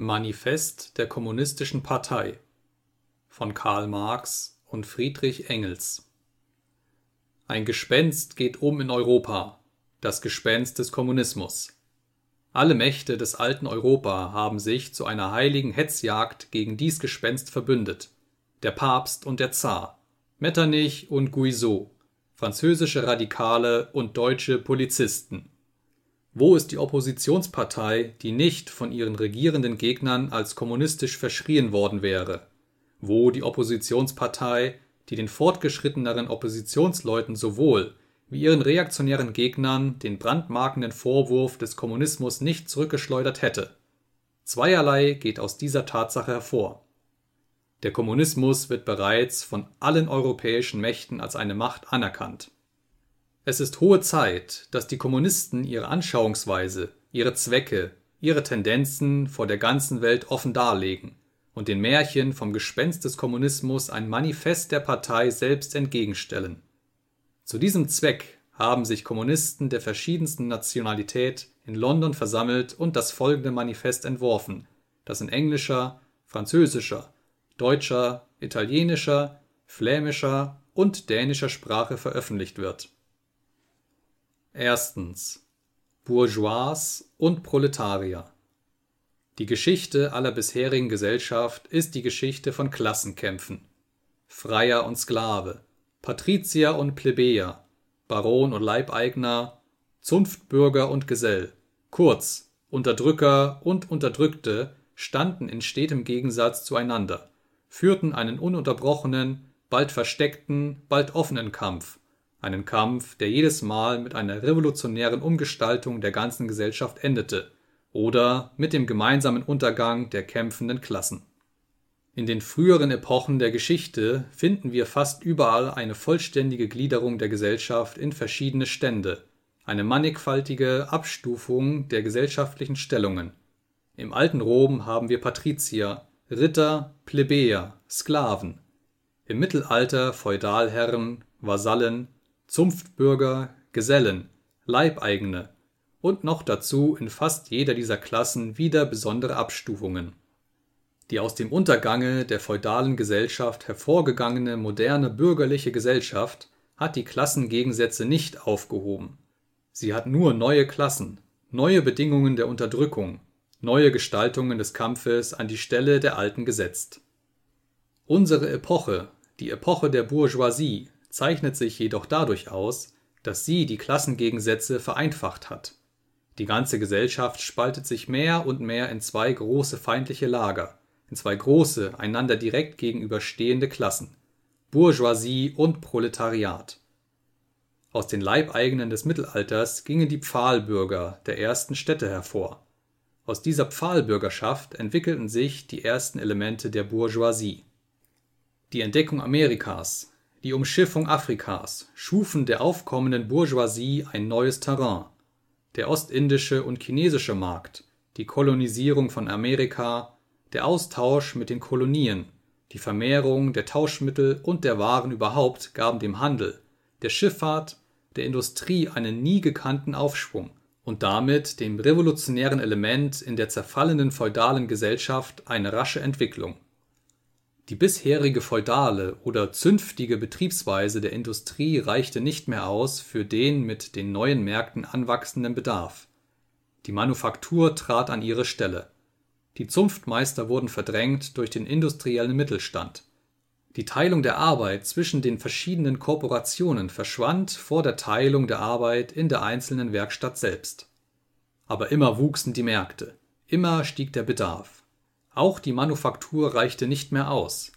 Manifest der Kommunistischen Partei von Karl Marx und Friedrich Engels Ein Gespenst geht um in Europa, das Gespenst des Kommunismus. Alle Mächte des alten Europa haben sich zu einer heiligen Hetzjagd gegen dies Gespenst verbündet. Der Papst und der Zar, Metternich und Guizot, französische Radikale und deutsche Polizisten wo ist die Oppositionspartei, die nicht von ihren regierenden Gegnern als kommunistisch verschrien worden wäre? Wo die Oppositionspartei, die den fortgeschritteneren Oppositionsleuten sowohl wie ihren reaktionären Gegnern den brandmarkenden Vorwurf des Kommunismus nicht zurückgeschleudert hätte? Zweierlei geht aus dieser Tatsache hervor. Der Kommunismus wird bereits von allen europäischen Mächten als eine Macht anerkannt es ist hohe Zeit, dass die Kommunisten ihre Anschauungsweise, ihre Zwecke, ihre Tendenzen vor der ganzen Welt offen darlegen und den Märchen vom Gespenst des Kommunismus ein Manifest der Partei selbst entgegenstellen. Zu diesem Zweck haben sich Kommunisten der verschiedensten Nationalität in London versammelt und das folgende Manifest entworfen, das in englischer, französischer, deutscher, italienischer, flämischer und dänischer Sprache veröffentlicht wird Erstens Bourgeois und Proletarier. Die Geschichte aller bisherigen Gesellschaft ist die Geschichte von Klassenkämpfen. Freier und Sklave, Patrizier und Plebejer, Baron und Leibeigner, Zunftbürger und Gesell, kurz Unterdrücker und Unterdrückte standen in stetem Gegensatz zueinander, führten einen ununterbrochenen, bald versteckten, bald offenen Kampf einen Kampf, der jedes Mal mit einer revolutionären Umgestaltung der ganzen Gesellschaft endete oder mit dem gemeinsamen Untergang der kämpfenden Klassen. In den früheren Epochen der Geschichte finden wir fast überall eine vollständige Gliederung der Gesellschaft in verschiedene Stände, eine mannigfaltige Abstufung der gesellschaftlichen Stellungen. Im alten Rom haben wir Patrizier, Ritter, Plebejer, Sklaven. Im Mittelalter Feudalherren, Vasallen, Zunftbürger, Gesellen, Leibeigene und noch dazu in fast jeder dieser Klassen wieder besondere Abstufungen. Die aus dem Untergange der feudalen Gesellschaft hervorgegangene moderne bürgerliche Gesellschaft hat die Klassengegensätze nicht aufgehoben. Sie hat nur neue Klassen, neue Bedingungen der Unterdrückung, neue Gestaltungen des Kampfes an die Stelle der alten gesetzt. Unsere Epoche, die Epoche der Bourgeoisie, zeichnet sich jedoch dadurch aus, dass sie die Klassengegensätze vereinfacht hat. Die ganze Gesellschaft spaltet sich mehr und mehr in zwei große feindliche Lager, in zwei große, einander direkt gegenüberstehende Klassen Bourgeoisie und Proletariat. Aus den Leibeigenen des Mittelalters gingen die Pfahlbürger der ersten Städte hervor. Aus dieser Pfahlbürgerschaft entwickelten sich die ersten Elemente der Bourgeoisie. Die Entdeckung Amerikas, die Umschiffung Afrikas schufen der aufkommenden Bourgeoisie ein neues Terrain. Der ostindische und chinesische Markt, die Kolonisierung von Amerika, der Austausch mit den Kolonien, die Vermehrung der Tauschmittel und der Waren überhaupt gaben dem Handel, der Schifffahrt, der Industrie einen nie gekannten Aufschwung und damit dem revolutionären Element in der zerfallenden feudalen Gesellschaft eine rasche Entwicklung die bisherige feudale oder zünftige Betriebsweise der Industrie reichte nicht mehr aus für den mit den neuen Märkten anwachsenden Bedarf. Die Manufaktur trat an ihre Stelle. Die Zunftmeister wurden verdrängt durch den industriellen Mittelstand. Die Teilung der Arbeit zwischen den verschiedenen Korporationen verschwand vor der Teilung der Arbeit in der einzelnen Werkstatt selbst. Aber immer wuchsen die Märkte, immer stieg der Bedarf auch die Manufaktur reichte nicht mehr aus.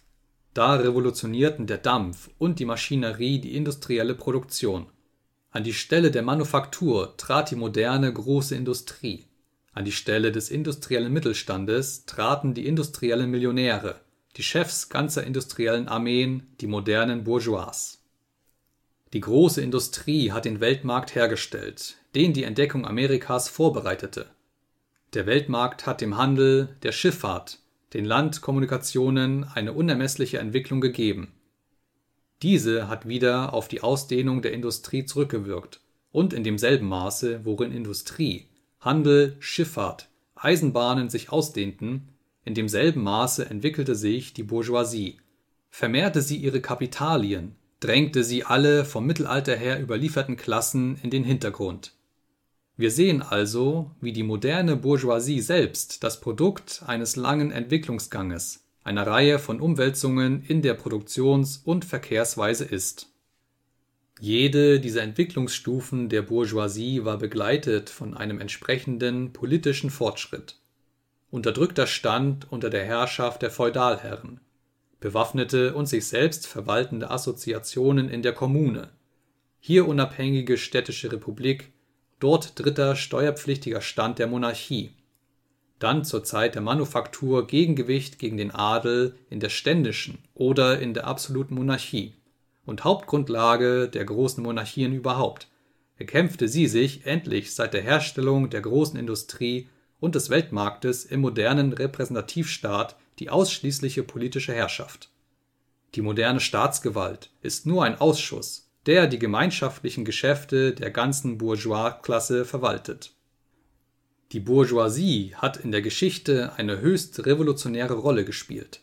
Da revolutionierten der Dampf und die Maschinerie die industrielle Produktion. An die Stelle der Manufaktur trat die moderne große Industrie. An die Stelle des industriellen Mittelstandes traten die industriellen Millionäre, die Chefs ganzer industriellen Armeen, die modernen Bourgeois. Die große Industrie hat den Weltmarkt hergestellt, den die Entdeckung Amerikas vorbereitete der Weltmarkt hat dem Handel, der Schifffahrt, den Landkommunikationen eine unermessliche Entwicklung gegeben. Diese hat wieder auf die Ausdehnung der Industrie zurückgewirkt und in demselben Maße, worin Industrie, Handel, Schifffahrt, Eisenbahnen sich ausdehnten, In demselben Maße entwickelte sich die Bourgeoisie. Vermehrte sie ihre Kapitalien, drängte sie alle vom Mittelalter her überlieferten Klassen in den Hintergrund. Wir sehen also, wie die moderne Bourgeoisie selbst das Produkt eines langen Entwicklungsganges, einer Reihe von Umwälzungen in der Produktions und Verkehrsweise ist. Jede dieser Entwicklungsstufen der Bourgeoisie war begleitet von einem entsprechenden politischen Fortschritt. Unterdrückter Stand unter der Herrschaft der Feudalherren, bewaffnete und sich selbst verwaltende Assoziationen in der Kommune, hier unabhängige städtische Republik, dort dritter steuerpflichtiger Stand der Monarchie, dann zur Zeit der Manufaktur Gegengewicht gegen den Adel in der ständischen oder in der absoluten Monarchie und Hauptgrundlage der großen Monarchien überhaupt, erkämpfte sie sich endlich seit der Herstellung der großen Industrie und des Weltmarktes im modernen Repräsentativstaat die ausschließliche politische Herrschaft. Die moderne Staatsgewalt ist nur ein Ausschuss, der die gemeinschaftlichen Geschäfte der ganzen Bourgeoisklasse verwaltet. Die Bourgeoisie hat in der Geschichte eine höchst revolutionäre Rolle gespielt.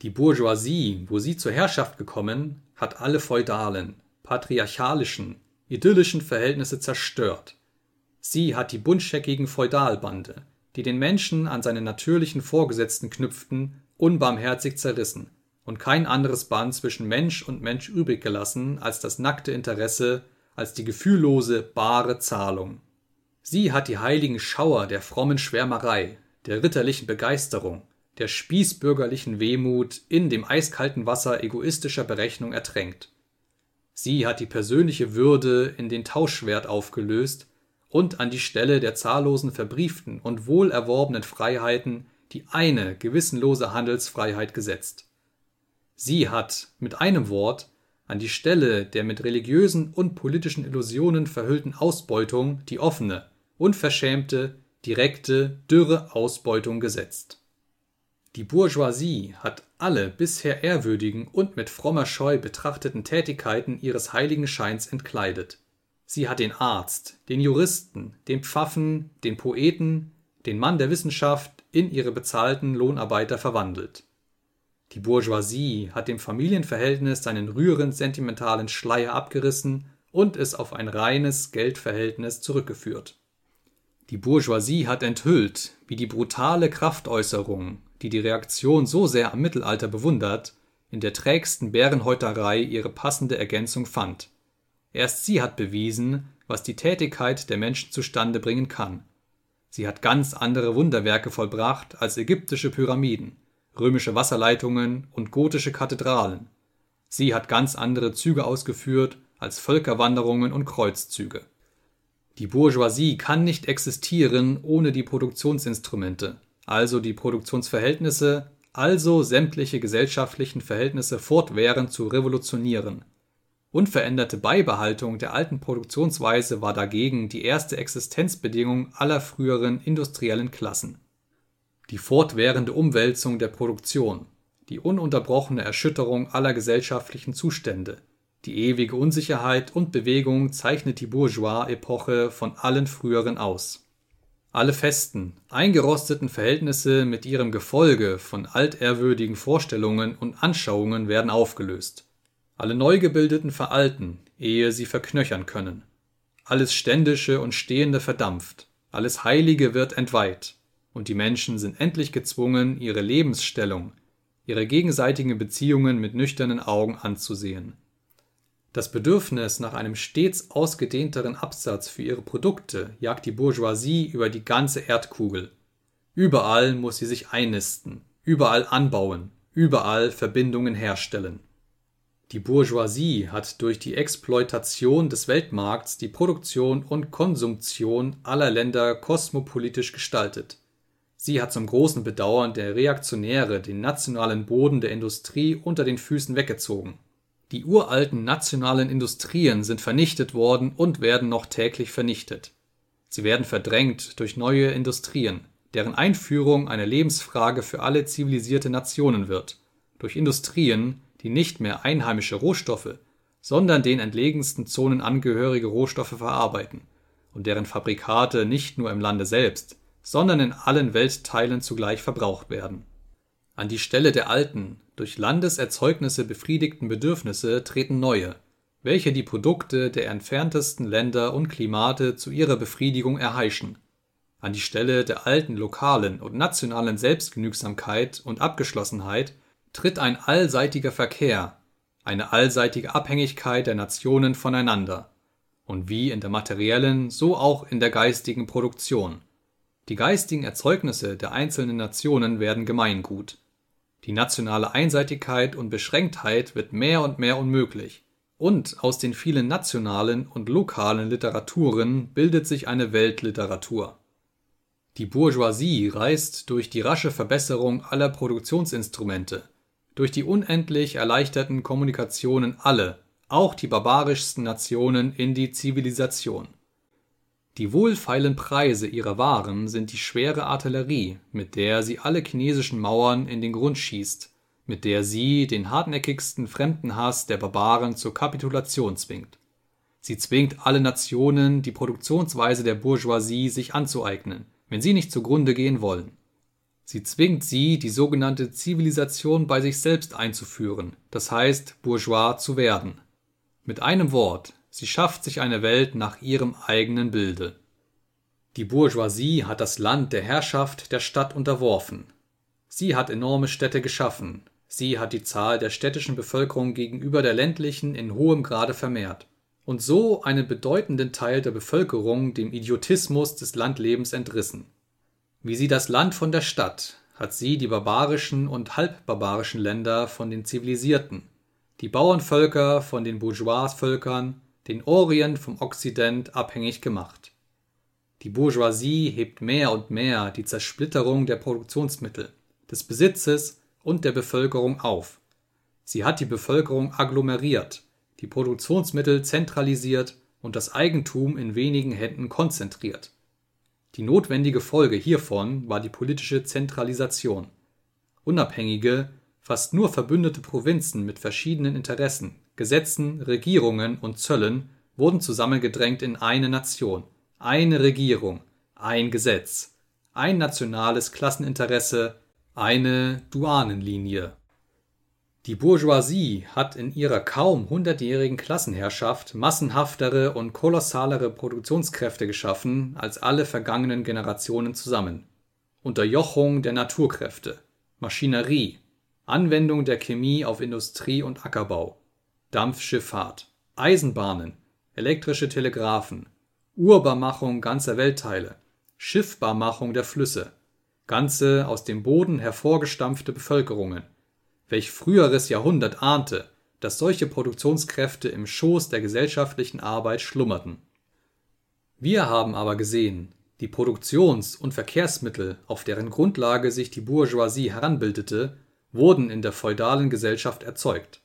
Die Bourgeoisie, wo sie zur Herrschaft gekommen, hat alle feudalen, patriarchalischen, idyllischen Verhältnisse zerstört. Sie hat die buntscheckigen Feudalbande, die den Menschen an seine natürlichen Vorgesetzten knüpften, unbarmherzig zerrissen und kein anderes Band zwischen Mensch und Mensch übrig gelassen als das nackte Interesse, als die gefühllose, bare Zahlung. Sie hat die heiligen Schauer der frommen Schwärmerei, der ritterlichen Begeisterung, der spießbürgerlichen Wehmut in dem eiskalten Wasser egoistischer Berechnung ertränkt. Sie hat die persönliche Würde in den Tauschwert aufgelöst und an die Stelle der zahllosen verbrieften und wohlerworbenen Freiheiten die eine gewissenlose Handelsfreiheit gesetzt. Sie hat, mit einem Wort, an die Stelle der mit religiösen und politischen Illusionen verhüllten Ausbeutung die offene, unverschämte, direkte, dürre Ausbeutung gesetzt. Die Bourgeoisie hat alle bisher ehrwürdigen und mit frommer Scheu betrachteten Tätigkeiten ihres heiligen Scheins entkleidet. Sie hat den Arzt, den Juristen, den Pfaffen, den Poeten, den Mann der Wissenschaft in ihre bezahlten Lohnarbeiter verwandelt. Die Bourgeoisie hat dem Familienverhältnis seinen rührend sentimentalen Schleier abgerissen und es auf ein reines Geldverhältnis zurückgeführt. Die Bourgeoisie hat enthüllt, wie die brutale Kraftäußerung, die die Reaktion so sehr am Mittelalter bewundert, in der trägsten Bärenhäuterei ihre passende Ergänzung fand. Erst sie hat bewiesen, was die Tätigkeit der Menschen zustande bringen kann. Sie hat ganz andere Wunderwerke vollbracht als ägyptische Pyramiden, römische Wasserleitungen und gotische Kathedralen. Sie hat ganz andere Züge ausgeführt als Völkerwanderungen und Kreuzzüge. Die Bourgeoisie kann nicht existieren ohne die Produktionsinstrumente, also die Produktionsverhältnisse, also sämtliche gesellschaftlichen Verhältnisse fortwährend zu revolutionieren. Unveränderte Beibehaltung der alten Produktionsweise war dagegen die erste Existenzbedingung aller früheren industriellen Klassen. Die fortwährende Umwälzung der Produktion, die ununterbrochene Erschütterung aller gesellschaftlichen Zustände, die ewige Unsicherheit und Bewegung zeichnet die Bourgeois-Epoche von allen früheren aus alle festen, eingerosteten Verhältnisse mit ihrem Gefolge von altehrwürdigen Vorstellungen und Anschauungen werden aufgelöst. Alle Neugebildeten veralten, ehe sie verknöchern können. Alles Ständische und Stehende verdampft, alles Heilige wird entweiht, und die Menschen sind endlich gezwungen, ihre Lebensstellung, ihre gegenseitigen Beziehungen mit nüchternen Augen anzusehen das Bedürfnis nach einem stets ausgedehnteren Absatz für ihre Produkte jagt die Bourgeoisie über die ganze Erdkugel. Überall muss sie sich einnisten, überall anbauen, überall Verbindungen herstellen. Die Bourgeoisie hat durch die Exploitation des Weltmarkts die Produktion und Konsumption aller Länder kosmopolitisch gestaltet. Sie hat zum großen Bedauern der Reaktionäre den nationalen Boden der Industrie unter den Füßen weggezogen die uralten nationalen Industrien sind vernichtet worden und werden noch täglich vernichtet. Sie werden verdrängt durch neue Industrien, deren Einführung eine Lebensfrage für alle zivilisierte Nationen wird, durch Industrien, die nicht mehr einheimische Rohstoffe, sondern den entlegensten Zonen angehörige Rohstoffe verarbeiten und deren Fabrikate nicht nur im Lande selbst, sondern in allen Weltteilen zugleich verbraucht werden. An die Stelle der alten, durch Landeserzeugnisse befriedigten Bedürfnisse treten neue, welche die Produkte der entferntesten Länder und Klimate zu ihrer Befriedigung erheischen. An die Stelle der alten lokalen und nationalen Selbstgenügsamkeit und Abgeschlossenheit tritt ein allseitiger Verkehr, eine allseitige Abhängigkeit der Nationen voneinander, und wie in der materiellen, so auch in der geistigen Produktion. Die geistigen Erzeugnisse der einzelnen Nationen werden Gemeingut. Die nationale Einseitigkeit und Beschränktheit wird mehr und mehr unmöglich, und aus den vielen nationalen und lokalen Literaturen bildet sich eine Weltliteratur. Die Bourgeoisie reist durch die rasche Verbesserung aller Produktionsinstrumente, durch die unendlich erleichterten Kommunikationen alle, auch die barbarischsten Nationen in die Zivilisation. Die wohlfeilen Preise ihrer Waren sind die schwere Artillerie, mit der sie alle chinesischen Mauern in den Grund schießt, mit der sie den hartnäckigsten Fremdenhass der Barbaren zur Kapitulation zwingt. Sie zwingt alle Nationen, die Produktionsweise der Bourgeoisie sich anzueignen, wenn sie nicht zugrunde gehen wollen. Sie zwingt sie, die sogenannte Zivilisation bei sich selbst einzuführen, das heißt bourgeois zu werden. Mit einem Wort, sie schafft sich eine Welt nach ihrem eigenen Bilde. Die Bourgeoisie hat das Land der Herrschaft der Stadt unterworfen. Sie hat enorme Städte geschaffen, sie hat die Zahl der städtischen Bevölkerung gegenüber der ländlichen in hohem Grade vermehrt und so einen bedeutenden Teil der Bevölkerung dem Idiotismus des Landlebens entrissen. Wie sie das Land von der Stadt, hat sie die barbarischen und halbbarbarischen Länder von den zivilisierten, die Bauernvölker von den Bourgeoisvölkern, den Orient vom Okzident abhängig gemacht. Die Bourgeoisie hebt mehr und mehr die Zersplitterung der Produktionsmittel, des Besitzes und der Bevölkerung auf. Sie hat die Bevölkerung agglomeriert, die Produktionsmittel zentralisiert und das Eigentum in wenigen Händen konzentriert die notwendige Folge hiervon war die politische Zentralisation. Unabhängige, fast nur verbündete Provinzen mit verschiedenen Interessen, Gesetzen, Regierungen und Zöllen wurden zusammengedrängt in eine Nation, eine Regierung, ein Gesetz, ein nationales Klasseninteresse, eine Duanenlinie. Die Bourgeoisie hat in ihrer kaum hundertjährigen Klassenherrschaft massenhaftere und kolossalere Produktionskräfte geschaffen als alle vergangenen Generationen zusammen. Unterjochung der Naturkräfte, Maschinerie, Anwendung der Chemie auf Industrie und Ackerbau, Dampfschifffahrt, Eisenbahnen, elektrische Telegraphen, Urbarmachung ganzer Weltteile, Schiffbarmachung der Flüsse, ganze aus dem Boden hervorgestampfte Bevölkerungen welch früheres Jahrhundert ahnte, dass solche Produktionskräfte im Schoß der gesellschaftlichen Arbeit schlummerten. Wir haben aber gesehen, die Produktions- und Verkehrsmittel, auf deren Grundlage sich die Bourgeoisie heranbildete, wurden in der feudalen Gesellschaft erzeugt.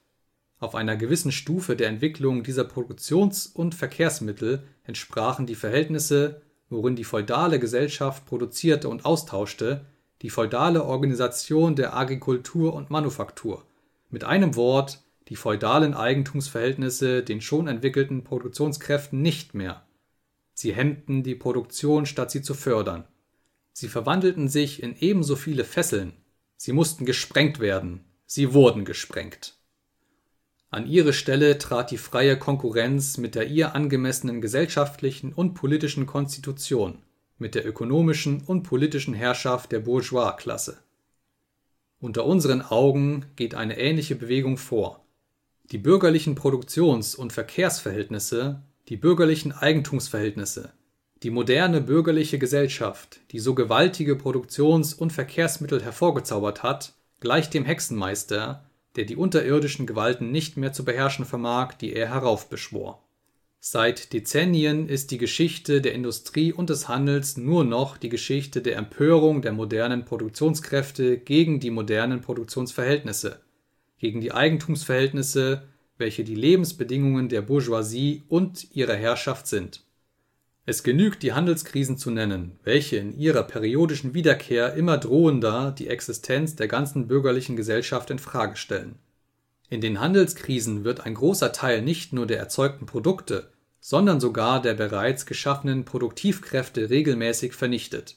Auf einer gewissen Stufe der Entwicklung dieser Produktions- und Verkehrsmittel entsprachen die Verhältnisse, worin die feudale Gesellschaft produzierte und austauschte, die feudale Organisation der Agrikultur und Manufaktur, mit einem Wort die feudalen Eigentumsverhältnisse den schon entwickelten Produktionskräften nicht mehr. Sie hemmten die Produktion, statt sie zu fördern. Sie verwandelten sich in ebenso viele Fesseln. Sie mussten gesprengt werden. Sie wurden gesprengt. An ihre Stelle trat die freie Konkurrenz mit der ihr angemessenen gesellschaftlichen und politischen Konstitution mit der ökonomischen und politischen Herrschaft der Bourgeoisklasse. Unter unseren Augen geht eine ähnliche Bewegung vor. Die bürgerlichen Produktions- und Verkehrsverhältnisse, die bürgerlichen Eigentumsverhältnisse, die moderne bürgerliche Gesellschaft, die so gewaltige Produktions- und Verkehrsmittel hervorgezaubert hat, gleicht dem Hexenmeister, der die unterirdischen Gewalten nicht mehr zu beherrschen vermag, die er heraufbeschwor Seit Dezennien ist die Geschichte der Industrie und des Handels nur noch die Geschichte der Empörung der modernen Produktionskräfte gegen die modernen Produktionsverhältnisse, gegen die Eigentumsverhältnisse, welche die Lebensbedingungen der Bourgeoisie und ihrer Herrschaft sind. Es genügt, die Handelskrisen zu nennen, welche in ihrer periodischen Wiederkehr immer drohender die Existenz der ganzen bürgerlichen Gesellschaft in Frage stellen in den Handelskrisen wird ein großer Teil nicht nur der erzeugten Produkte, sondern sogar der bereits geschaffenen Produktivkräfte regelmäßig vernichtet.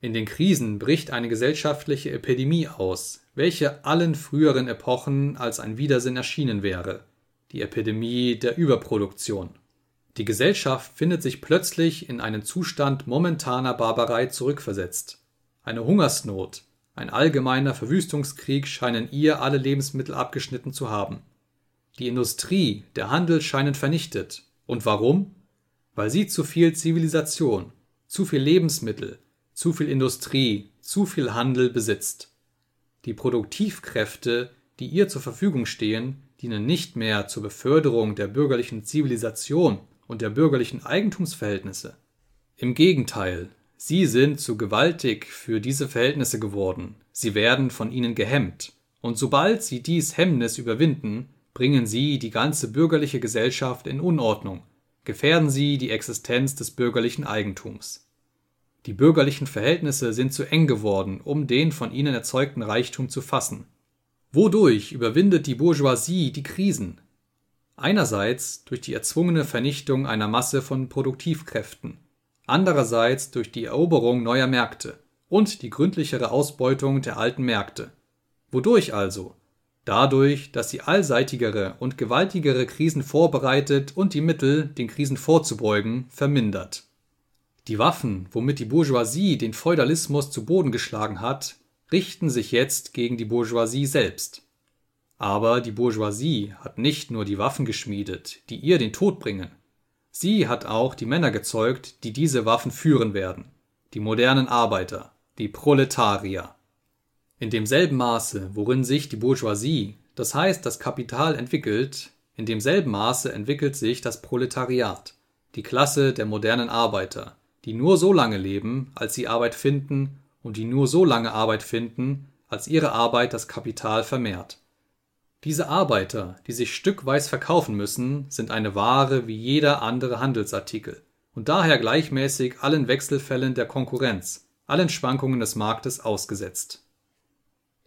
In den Krisen bricht eine gesellschaftliche Epidemie aus, welche allen früheren Epochen als ein Widersinn erschienen wäre, die Epidemie der Überproduktion. Die Gesellschaft findet sich plötzlich in einen Zustand momentaner Barbarei zurückversetzt. Eine Hungersnot, ein allgemeiner Verwüstungskrieg scheinen ihr alle Lebensmittel abgeschnitten zu haben. Die Industrie, der Handel scheinen vernichtet. Und warum? Weil sie zu viel Zivilisation, zu viel Lebensmittel, zu viel Industrie, zu viel Handel besitzt. Die Produktivkräfte, die ihr zur Verfügung stehen, dienen nicht mehr zur Beförderung der bürgerlichen Zivilisation und der bürgerlichen Eigentumsverhältnisse. Im Gegenteil, sie sind zu gewaltig für diese Verhältnisse geworden, sie werden von ihnen gehemmt, und sobald sie dies Hemmnis überwinden, bringen sie die ganze bürgerliche Gesellschaft in Unordnung, gefährden sie die Existenz des bürgerlichen Eigentums. Die bürgerlichen Verhältnisse sind zu eng geworden, um den von ihnen erzeugten Reichtum zu fassen. Wodurch überwindet die Bourgeoisie die Krisen? Einerseits durch die erzwungene Vernichtung einer Masse von Produktivkräften, andererseits durch die Eroberung neuer Märkte und die gründlichere Ausbeutung der alten Märkte. Wodurch also? Dadurch, dass sie allseitigere und gewaltigere Krisen vorbereitet und die Mittel, den Krisen vorzubeugen, vermindert. Die Waffen, womit die Bourgeoisie den Feudalismus zu Boden geschlagen hat, richten sich jetzt gegen die Bourgeoisie selbst. Aber die Bourgeoisie hat nicht nur die Waffen geschmiedet, die ihr den Tod bringen. Sie hat auch die Männer gezeugt, die diese Waffen führen werden. Die modernen Arbeiter, die Proletarier. In demselben Maße, worin sich die Bourgeoisie, das heißt das Kapital entwickelt, in demselben Maße entwickelt sich das Proletariat, die Klasse der modernen Arbeiter, die nur so lange leben, als sie Arbeit finden, und die nur so lange Arbeit finden, als ihre Arbeit das Kapital vermehrt. Diese Arbeiter, die sich stückweise verkaufen müssen, sind eine Ware wie jeder andere Handelsartikel und daher gleichmäßig allen Wechselfällen der Konkurrenz, allen Schwankungen des Marktes ausgesetzt.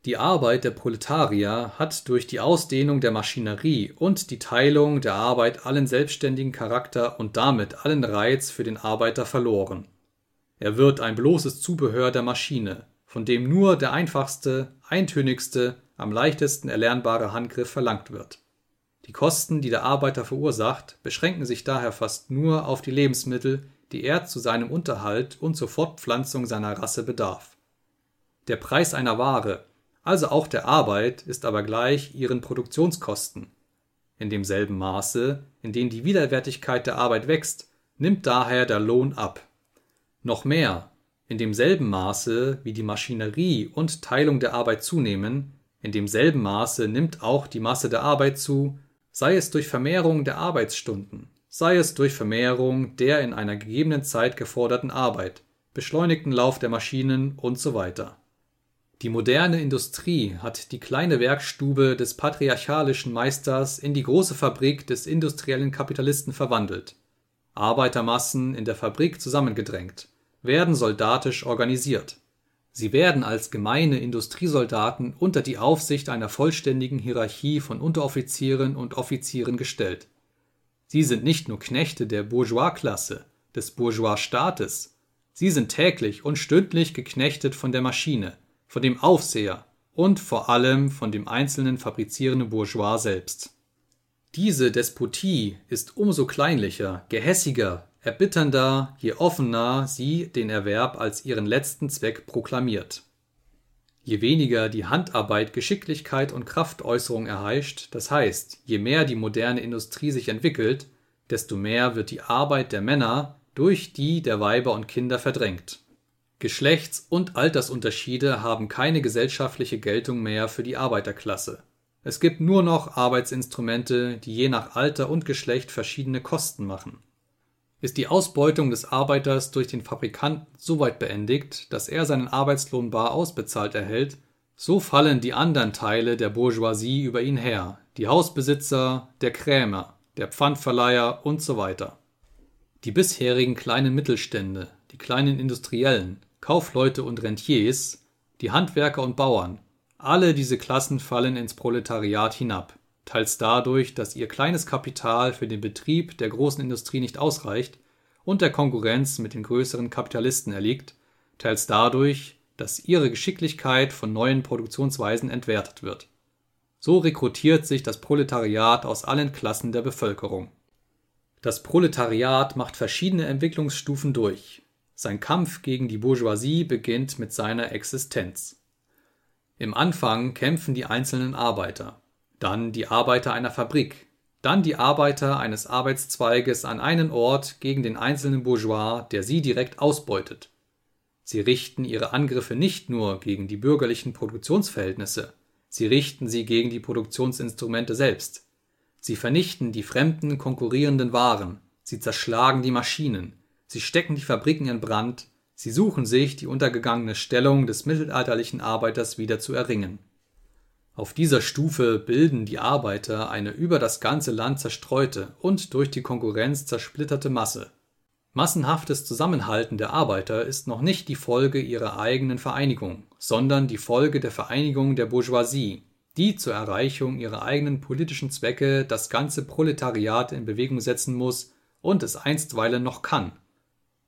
Die Arbeit der Proletarier hat durch die Ausdehnung der Maschinerie und die Teilung der Arbeit allen selbstständigen Charakter und damit allen Reiz für den Arbeiter verloren. Er wird ein bloßes Zubehör der Maschine, von dem nur der einfachste, eintönigste, am leichtesten erlernbare Handgriff verlangt wird. Die Kosten, die der Arbeiter verursacht, beschränken sich daher fast nur auf die Lebensmittel, die er zu seinem Unterhalt und zur Fortpflanzung seiner Rasse bedarf. Der Preis einer Ware also auch der Arbeit ist aber gleich ihren Produktionskosten. In demselben Maße, in dem die Widerwärtigkeit der Arbeit wächst, nimmt daher der Lohn ab. Noch mehr, in demselben Maße, wie die Maschinerie und Teilung der Arbeit zunehmen, in demselben Maße nimmt auch die Masse der Arbeit zu, sei es durch Vermehrung der Arbeitsstunden, sei es durch Vermehrung der in einer gegebenen Zeit geforderten Arbeit, beschleunigten Lauf der Maschinen und so weiter. Die moderne Industrie hat die kleine Werkstube des patriarchalischen Meisters in die große Fabrik des industriellen Kapitalisten verwandelt. Arbeitermassen in der Fabrik zusammengedrängt, werden soldatisch organisiert. Sie werden als gemeine Industriesoldaten unter die Aufsicht einer vollständigen Hierarchie von Unteroffizieren und Offizieren gestellt. Sie sind nicht nur Knechte der Bourgeoisklasse, des Bourgeoisstaates, sie sind täglich und stündlich geknechtet von der Maschine, von dem Aufseher und vor allem von dem einzelnen fabrizierenden Bourgeois selbst. Diese Despotie ist umso kleinlicher, gehässiger, erbitternder, je offener sie den Erwerb als ihren letzten Zweck proklamiert. Je weniger die Handarbeit Geschicklichkeit und Kraftäußerung erheischt, das heißt, je mehr die moderne Industrie sich entwickelt, desto mehr wird die Arbeit der Männer durch die der Weiber und Kinder verdrängt Geschlechts und Altersunterschiede haben keine gesellschaftliche Geltung mehr für die Arbeiterklasse. Es gibt nur noch Arbeitsinstrumente, die je nach Alter und Geschlecht verschiedene Kosten machen. Ist die Ausbeutung des Arbeiters durch den Fabrikanten so weit beendigt, dass er seinen Arbeitslohn bar ausbezahlt erhält, so fallen die anderen Teile der Bourgeoisie über ihn her, die Hausbesitzer, der Krämer, der Pfandverleiher und so weiter. Die bisherigen kleinen Mittelstände, die kleinen Industriellen, Kaufleute und Rentiers, die Handwerker und Bauern, alle diese Klassen fallen ins Proletariat hinab, teils dadurch, dass ihr kleines Kapital für den Betrieb der großen Industrie nicht ausreicht und der Konkurrenz mit den größeren Kapitalisten erliegt, teils dadurch, dass ihre Geschicklichkeit von neuen Produktionsweisen entwertet wird. So rekrutiert sich das Proletariat aus allen Klassen der Bevölkerung. Das Proletariat macht verschiedene Entwicklungsstufen durch. Sein Kampf gegen die Bourgeoisie beginnt mit seiner Existenz. Im Anfang kämpfen die einzelnen Arbeiter, dann die Arbeiter einer Fabrik, dann die Arbeiter eines Arbeitszweiges an einen Ort gegen den einzelnen Bourgeois, der sie direkt ausbeutet. Sie richten ihre Angriffe nicht nur gegen die bürgerlichen Produktionsverhältnisse, sie richten sie gegen die Produktionsinstrumente selbst. Sie vernichten die fremden konkurrierenden Waren, sie zerschlagen die Maschinen, sie stecken die Fabriken in Brand, Sie suchen sich die untergegangene Stellung des mittelalterlichen Arbeiters wieder zu erringen. Auf dieser Stufe bilden die Arbeiter eine über das ganze Land zerstreute und durch die Konkurrenz zersplitterte Masse. Massenhaftes Zusammenhalten der Arbeiter ist noch nicht die Folge ihrer eigenen Vereinigung, sondern die Folge der Vereinigung der Bourgeoisie, die zur Erreichung ihrer eigenen politischen Zwecke das ganze Proletariat in Bewegung setzen muss und es einstweilen noch kann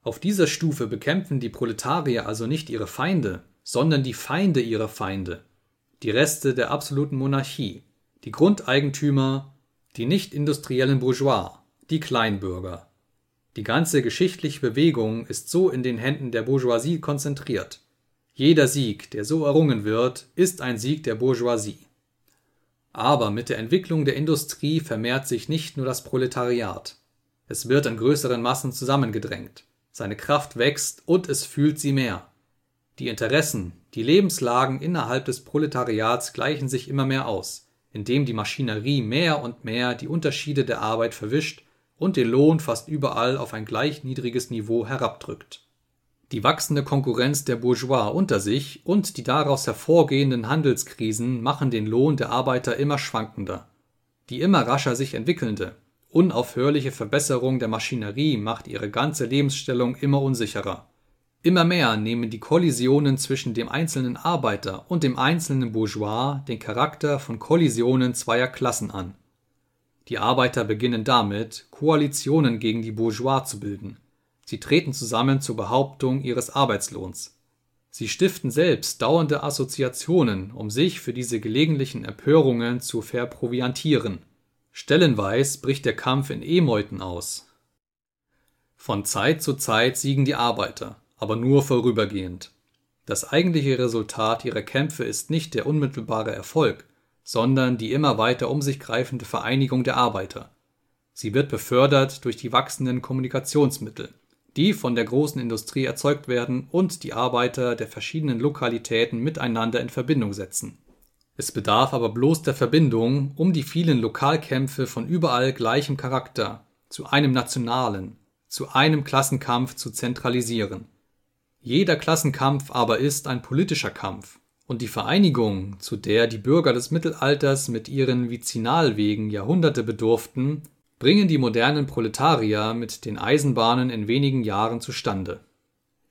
auf dieser Stufe bekämpfen die Proletarier also nicht ihre Feinde, sondern die Feinde ihrer Feinde, die Reste der absoluten Monarchie, die Grundeigentümer, die nicht-industriellen Bourgeois, die Kleinbürger. Die ganze geschichtliche Bewegung ist so in den Händen der Bourgeoisie konzentriert. Jeder Sieg, der so errungen wird, ist ein Sieg der Bourgeoisie. Aber mit der Entwicklung der Industrie vermehrt sich nicht nur das Proletariat. Es wird in größeren Massen zusammengedrängt seine Kraft wächst und es fühlt sie mehr. Die Interessen, die Lebenslagen innerhalb des Proletariats gleichen sich immer mehr aus, indem die Maschinerie mehr und mehr die Unterschiede der Arbeit verwischt und den Lohn fast überall auf ein gleich niedriges Niveau herabdrückt. Die wachsende Konkurrenz der Bourgeois unter sich und die daraus hervorgehenden Handelskrisen machen den Lohn der Arbeiter immer schwankender. Die immer rascher sich entwickelnde, Unaufhörliche Verbesserung der Maschinerie macht ihre ganze Lebensstellung immer unsicherer. Immer mehr nehmen die Kollisionen zwischen dem einzelnen Arbeiter und dem einzelnen Bourgeois den Charakter von Kollisionen zweier Klassen an. Die Arbeiter beginnen damit, Koalitionen gegen die Bourgeois zu bilden. Sie treten zusammen zur Behauptung ihres Arbeitslohns. Sie stiften selbst dauernde Assoziationen, um sich für diese gelegentlichen Empörungen zu verproviantieren Stellenweis bricht der Kampf in Emeuten aus. Von Zeit zu Zeit siegen die Arbeiter, aber nur vorübergehend. Das eigentliche Resultat ihrer Kämpfe ist nicht der unmittelbare Erfolg, sondern die immer weiter um sich greifende Vereinigung der Arbeiter. Sie wird befördert durch die wachsenden Kommunikationsmittel, die von der großen Industrie erzeugt werden und die Arbeiter der verschiedenen Lokalitäten miteinander in Verbindung setzen es bedarf aber bloß der Verbindung, um die vielen Lokalkämpfe von überall gleichem Charakter zu einem nationalen, zu einem Klassenkampf zu zentralisieren. Jeder Klassenkampf aber ist ein politischer Kampf, und die Vereinigung, zu der die Bürger des Mittelalters mit ihren Vizinalwegen Jahrhunderte bedurften, bringen die modernen Proletarier mit den Eisenbahnen in wenigen Jahren zustande.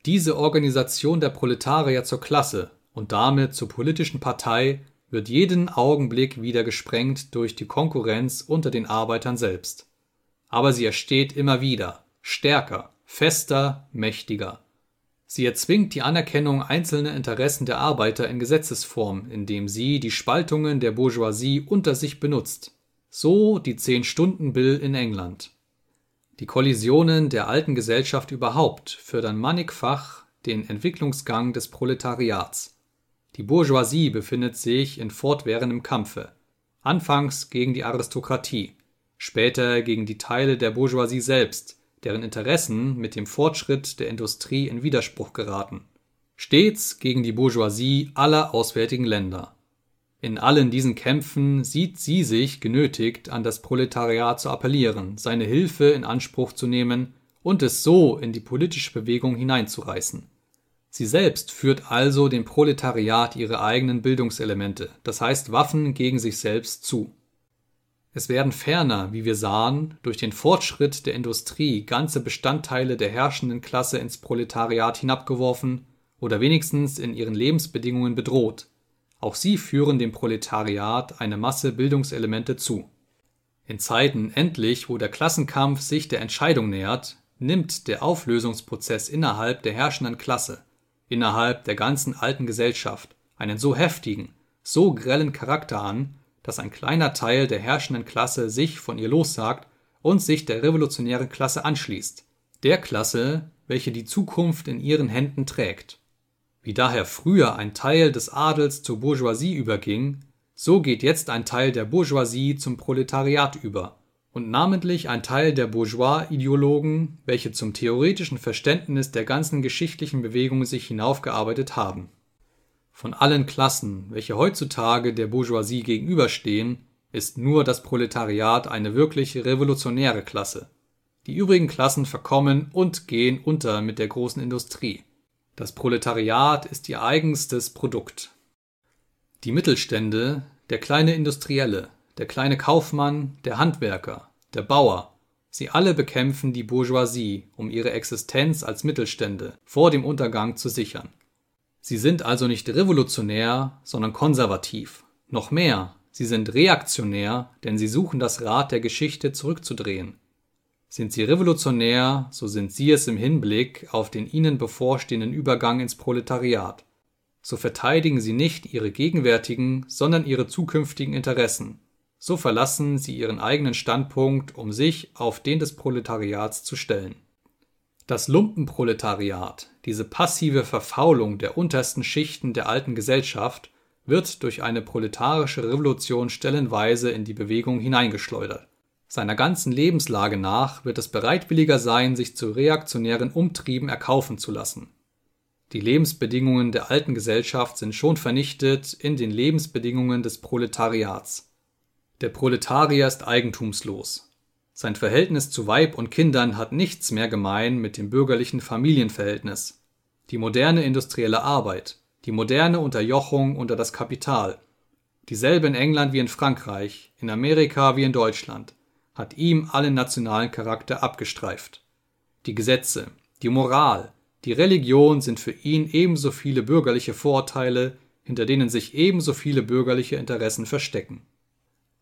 Diese Organisation der Proletarier zur Klasse und damit zur politischen Partei wird jeden Augenblick wieder gesprengt durch die Konkurrenz unter den Arbeitern selbst. Aber sie ersteht immer wieder, stärker, fester, mächtiger. Sie erzwingt die Anerkennung einzelner Interessen der Arbeiter in Gesetzesform, indem sie die Spaltungen der Bourgeoisie unter sich benutzt. So die Zehn-Stunden-Bill in England. Die Kollisionen der alten Gesellschaft überhaupt fördern mannigfach den Entwicklungsgang des Proletariats. Die Bourgeoisie befindet sich in fortwährendem Kampfe, anfangs gegen die Aristokratie, später gegen die Teile der Bourgeoisie selbst, deren Interessen mit dem Fortschritt der Industrie in Widerspruch geraten, stets gegen die Bourgeoisie aller auswärtigen Länder. In allen diesen Kämpfen sieht sie sich genötigt, an das Proletariat zu appellieren, seine Hilfe in Anspruch zu nehmen und es so in die politische Bewegung hineinzureißen Sie selbst führt also dem Proletariat ihre eigenen Bildungselemente, das heißt Waffen gegen sich selbst zu. Es werden ferner, wie wir sahen, durch den Fortschritt der Industrie ganze Bestandteile der herrschenden Klasse ins Proletariat hinabgeworfen oder wenigstens in ihren Lebensbedingungen bedroht. Auch sie führen dem Proletariat eine Masse Bildungselemente zu. In Zeiten endlich, wo der Klassenkampf sich der Entscheidung nähert, nimmt der Auflösungsprozess innerhalb der herrschenden Klasse innerhalb der ganzen alten Gesellschaft einen so heftigen, so grellen Charakter an, dass ein kleiner Teil der herrschenden Klasse sich von ihr lossagt und sich der revolutionären Klasse anschließt, der Klasse, welche die Zukunft in ihren Händen trägt. Wie daher früher ein Teil des Adels zur Bourgeoisie überging, so geht jetzt ein Teil der Bourgeoisie zum Proletariat über, und namentlich ein Teil der Bourgeois-Ideologen, welche zum theoretischen Verständnis der ganzen geschichtlichen Bewegung sich hinaufgearbeitet haben. Von allen Klassen, welche heutzutage der Bourgeoisie gegenüberstehen, ist nur das Proletariat eine wirklich revolutionäre Klasse. Die übrigen Klassen verkommen und gehen unter mit der großen Industrie. Das Proletariat ist ihr eigenstes Produkt. Die Mittelstände, der kleine Industrielle, der kleine Kaufmann, der Handwerker, der Bauer, sie alle bekämpfen die Bourgeoisie, um ihre Existenz als Mittelstände vor dem Untergang zu sichern. Sie sind also nicht revolutionär, sondern konservativ. Noch mehr, sie sind reaktionär, denn sie suchen das Rad der Geschichte zurückzudrehen. Sind sie revolutionär, so sind sie es im Hinblick auf den ihnen bevorstehenden Übergang ins Proletariat. So verteidigen sie nicht ihre gegenwärtigen, sondern ihre zukünftigen Interessen, so verlassen sie ihren eigenen Standpunkt, um sich auf den des Proletariats zu stellen. Das Lumpenproletariat, diese passive Verfaulung der untersten Schichten der alten Gesellschaft, wird durch eine proletarische Revolution stellenweise in die Bewegung hineingeschleudert. Seiner ganzen Lebenslage nach wird es bereitwilliger sein, sich zu reaktionären Umtrieben erkaufen zu lassen. Die Lebensbedingungen der alten Gesellschaft sind schon vernichtet in den Lebensbedingungen des Proletariats. Der Proletarier ist eigentumslos. Sein Verhältnis zu Weib und Kindern hat nichts mehr gemein mit dem bürgerlichen Familienverhältnis. Die moderne industrielle Arbeit, die moderne Unterjochung unter das Kapital, dieselbe in England wie in Frankreich, in Amerika wie in Deutschland, hat ihm allen nationalen Charakter abgestreift. Die Gesetze, die Moral, die Religion sind für ihn ebenso viele bürgerliche Vorurteile, hinter denen sich ebenso viele bürgerliche Interessen verstecken.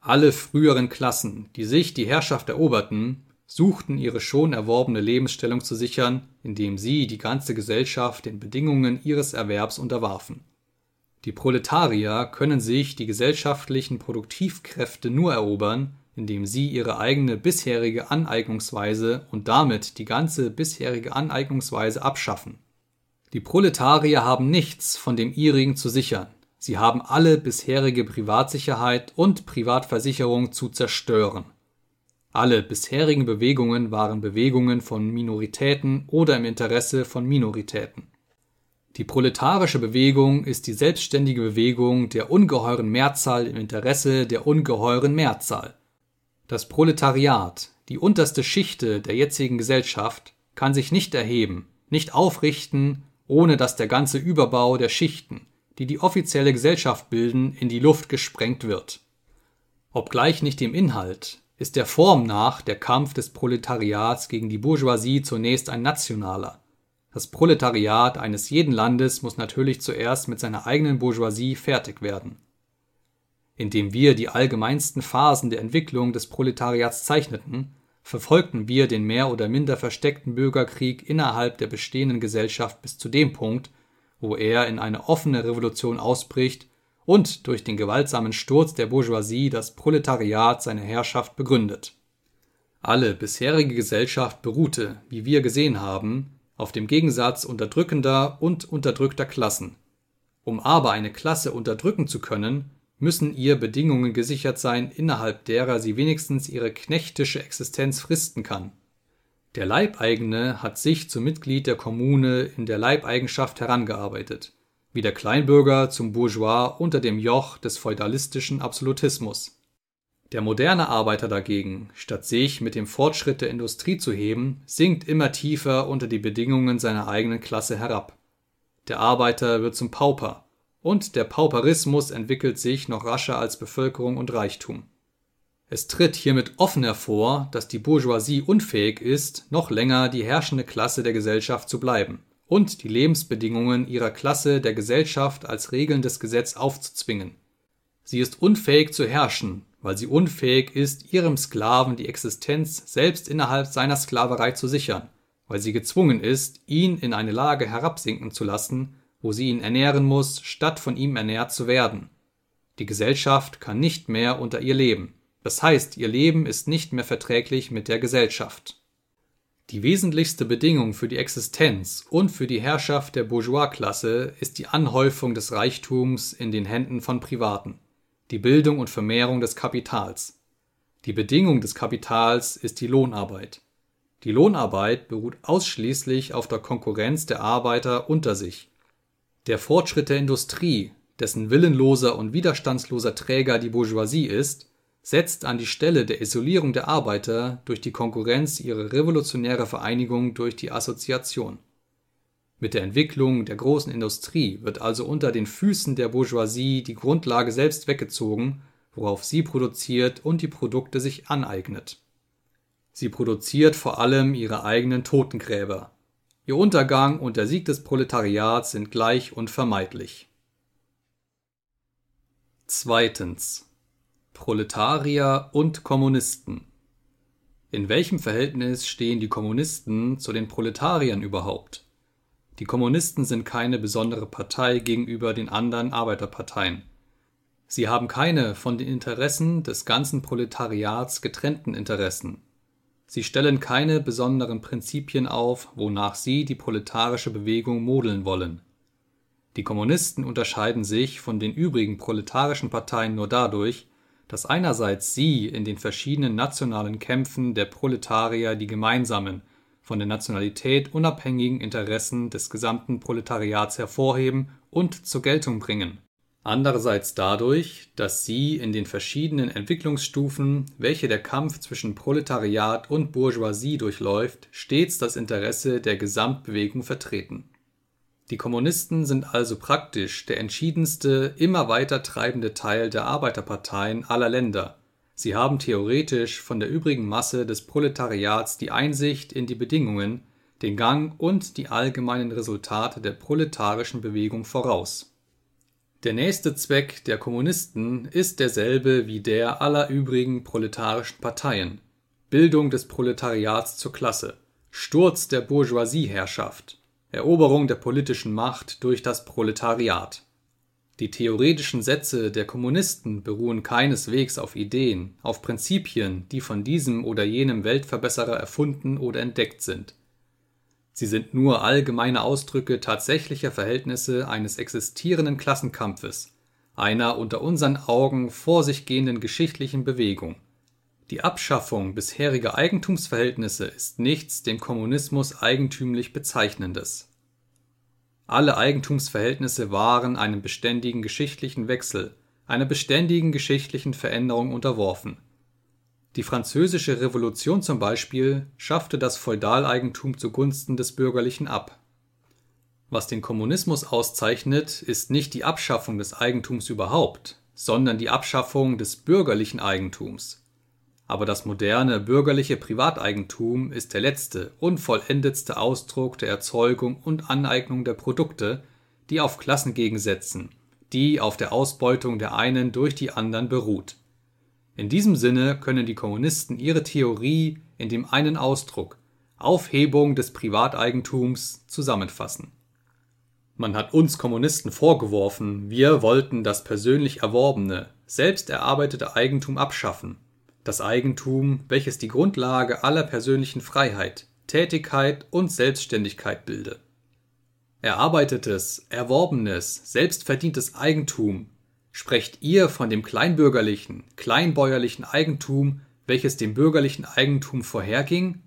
Alle früheren Klassen, die sich die Herrschaft eroberten, suchten ihre schon erworbene Lebensstellung zu sichern, indem sie die ganze Gesellschaft den Bedingungen ihres Erwerbs unterwarfen. Die Proletarier können sich die gesellschaftlichen Produktivkräfte nur erobern, indem sie ihre eigene bisherige Aneignungsweise und damit die ganze bisherige Aneignungsweise abschaffen. Die Proletarier haben nichts von dem ihrigen zu sichern, Sie haben alle bisherige Privatsicherheit und Privatversicherung zu zerstören. Alle bisherigen Bewegungen waren Bewegungen von Minoritäten oder im Interesse von Minoritäten. Die proletarische Bewegung ist die selbstständige Bewegung der ungeheuren Mehrzahl im Interesse der ungeheuren Mehrzahl. Das Proletariat, die unterste Schichte der jetzigen Gesellschaft, kann sich nicht erheben, nicht aufrichten, ohne dass der ganze Überbau der Schichten, die die offizielle Gesellschaft bilden, in die Luft gesprengt wird. Obgleich nicht dem Inhalt, ist der Form nach der Kampf des Proletariats gegen die Bourgeoisie zunächst ein nationaler. Das Proletariat eines jeden Landes muss natürlich zuerst mit seiner eigenen Bourgeoisie fertig werden. Indem wir die allgemeinsten Phasen der Entwicklung des Proletariats zeichneten, verfolgten wir den mehr oder minder versteckten Bürgerkrieg innerhalb der bestehenden Gesellschaft bis zu dem Punkt, wo er in eine offene Revolution ausbricht und durch den gewaltsamen Sturz der Bourgeoisie das Proletariat seine Herrschaft begründet. Alle bisherige Gesellschaft beruhte, wie wir gesehen haben, auf dem Gegensatz unterdrückender und unterdrückter Klassen. Um aber eine Klasse unterdrücken zu können, müssen ihr Bedingungen gesichert sein, innerhalb derer sie wenigstens ihre knechtische Existenz fristen kann. Der Leibeigene hat sich zum Mitglied der Kommune in der Leibeigenschaft herangearbeitet, wie der Kleinbürger zum Bourgeois unter dem Joch des feudalistischen Absolutismus. Der moderne Arbeiter dagegen, statt sich mit dem Fortschritt der Industrie zu heben, sinkt immer tiefer unter die Bedingungen seiner eigenen Klasse herab. Der Arbeiter wird zum Pauper, und der Pauperismus entwickelt sich noch rascher als Bevölkerung und Reichtum es tritt hiermit offen hervor, dass die Bourgeoisie unfähig ist, noch länger die herrschende Klasse der Gesellschaft zu bleiben und die Lebensbedingungen ihrer Klasse der Gesellschaft als regelndes Gesetz aufzuzwingen. Sie ist unfähig zu herrschen, weil sie unfähig ist, ihrem Sklaven die Existenz selbst innerhalb seiner Sklaverei zu sichern, weil sie gezwungen ist, ihn in eine Lage herabsinken zu lassen, wo sie ihn ernähren muss, statt von ihm ernährt zu werden. Die Gesellschaft kann nicht mehr unter ihr leben. Das heißt, ihr Leben ist nicht mehr verträglich mit der Gesellschaft. Die wesentlichste Bedingung für die Existenz und für die Herrschaft der Bourgeoisklasse ist die Anhäufung des Reichtums in den Händen von Privaten, die Bildung und Vermehrung des Kapitals. Die Bedingung des Kapitals ist die Lohnarbeit. Die Lohnarbeit beruht ausschließlich auf der Konkurrenz der Arbeiter unter sich. Der Fortschritt der Industrie, dessen willenloser und widerstandsloser Träger die Bourgeoisie ist, setzt an die Stelle der Isolierung der Arbeiter durch die Konkurrenz ihre revolutionäre Vereinigung durch die Assoziation. Mit der Entwicklung der großen Industrie wird also unter den Füßen der Bourgeoisie die Grundlage selbst weggezogen, worauf sie produziert und die Produkte sich aneignet. Sie produziert vor allem ihre eigenen Totengräber. Ihr Untergang und der Sieg des Proletariats sind gleich unvermeidlich. Zweitens Proletarier und Kommunisten. In welchem Verhältnis stehen die Kommunisten zu den Proletariern überhaupt? Die Kommunisten sind keine besondere Partei gegenüber den anderen Arbeiterparteien. Sie haben keine von den Interessen des ganzen Proletariats getrennten Interessen. Sie stellen keine besonderen Prinzipien auf, wonach sie die proletarische Bewegung modeln wollen. Die Kommunisten unterscheiden sich von den übrigen proletarischen Parteien nur dadurch, dass einerseits sie in den verschiedenen nationalen Kämpfen der Proletarier die gemeinsamen, von der Nationalität unabhängigen Interessen des gesamten Proletariats hervorheben und zur Geltung bringen, andererseits dadurch, dass sie in den verschiedenen Entwicklungsstufen, welche der Kampf zwischen Proletariat und Bourgeoisie durchläuft, stets das Interesse der Gesamtbewegung vertreten die Kommunisten sind also praktisch der entschiedenste, immer weiter treibende Teil der Arbeiterparteien aller Länder. Sie haben theoretisch von der übrigen Masse des Proletariats die Einsicht in die Bedingungen, den Gang und die allgemeinen Resultate der proletarischen Bewegung voraus. Der nächste Zweck der Kommunisten ist derselbe wie der aller übrigen proletarischen Parteien Bildung des Proletariats zur Klasse, Sturz der Bourgeoisieherrschaft Eroberung der politischen Macht durch das Proletariat. Die theoretischen Sätze der Kommunisten beruhen keineswegs auf Ideen, auf Prinzipien, die von diesem oder jenem Weltverbesserer erfunden oder entdeckt sind. Sie sind nur allgemeine Ausdrücke tatsächlicher Verhältnisse eines existierenden Klassenkampfes, einer unter unseren Augen vor sich gehenden geschichtlichen Bewegung. Die Abschaffung bisheriger Eigentumsverhältnisse ist nichts dem Kommunismus eigentümlich Bezeichnendes. Alle Eigentumsverhältnisse waren einem beständigen geschichtlichen Wechsel, einer beständigen geschichtlichen Veränderung unterworfen. Die Französische Revolution zum Beispiel schaffte das Feudaleigentum zugunsten des Bürgerlichen ab. Was den Kommunismus auszeichnet, ist nicht die Abschaffung des Eigentums überhaupt, sondern die Abschaffung des bürgerlichen Eigentums aber das moderne bürgerliche Privateigentum ist der letzte, unvollendetste Ausdruck der Erzeugung und Aneignung der Produkte, die auf Klassengegensätzen, die auf der Ausbeutung der einen durch die anderen beruht. In diesem Sinne können die Kommunisten ihre Theorie in dem einen Ausdruck Aufhebung des Privateigentums zusammenfassen. Man hat uns Kommunisten vorgeworfen, wir wollten das persönlich erworbene, selbst erarbeitete Eigentum abschaffen das Eigentum, welches die Grundlage aller persönlichen Freiheit, Tätigkeit und Selbstständigkeit bilde. Erarbeitetes, erworbenes, selbstverdientes Eigentum sprecht ihr von dem kleinbürgerlichen, kleinbäuerlichen Eigentum, welches dem bürgerlichen Eigentum vorherging?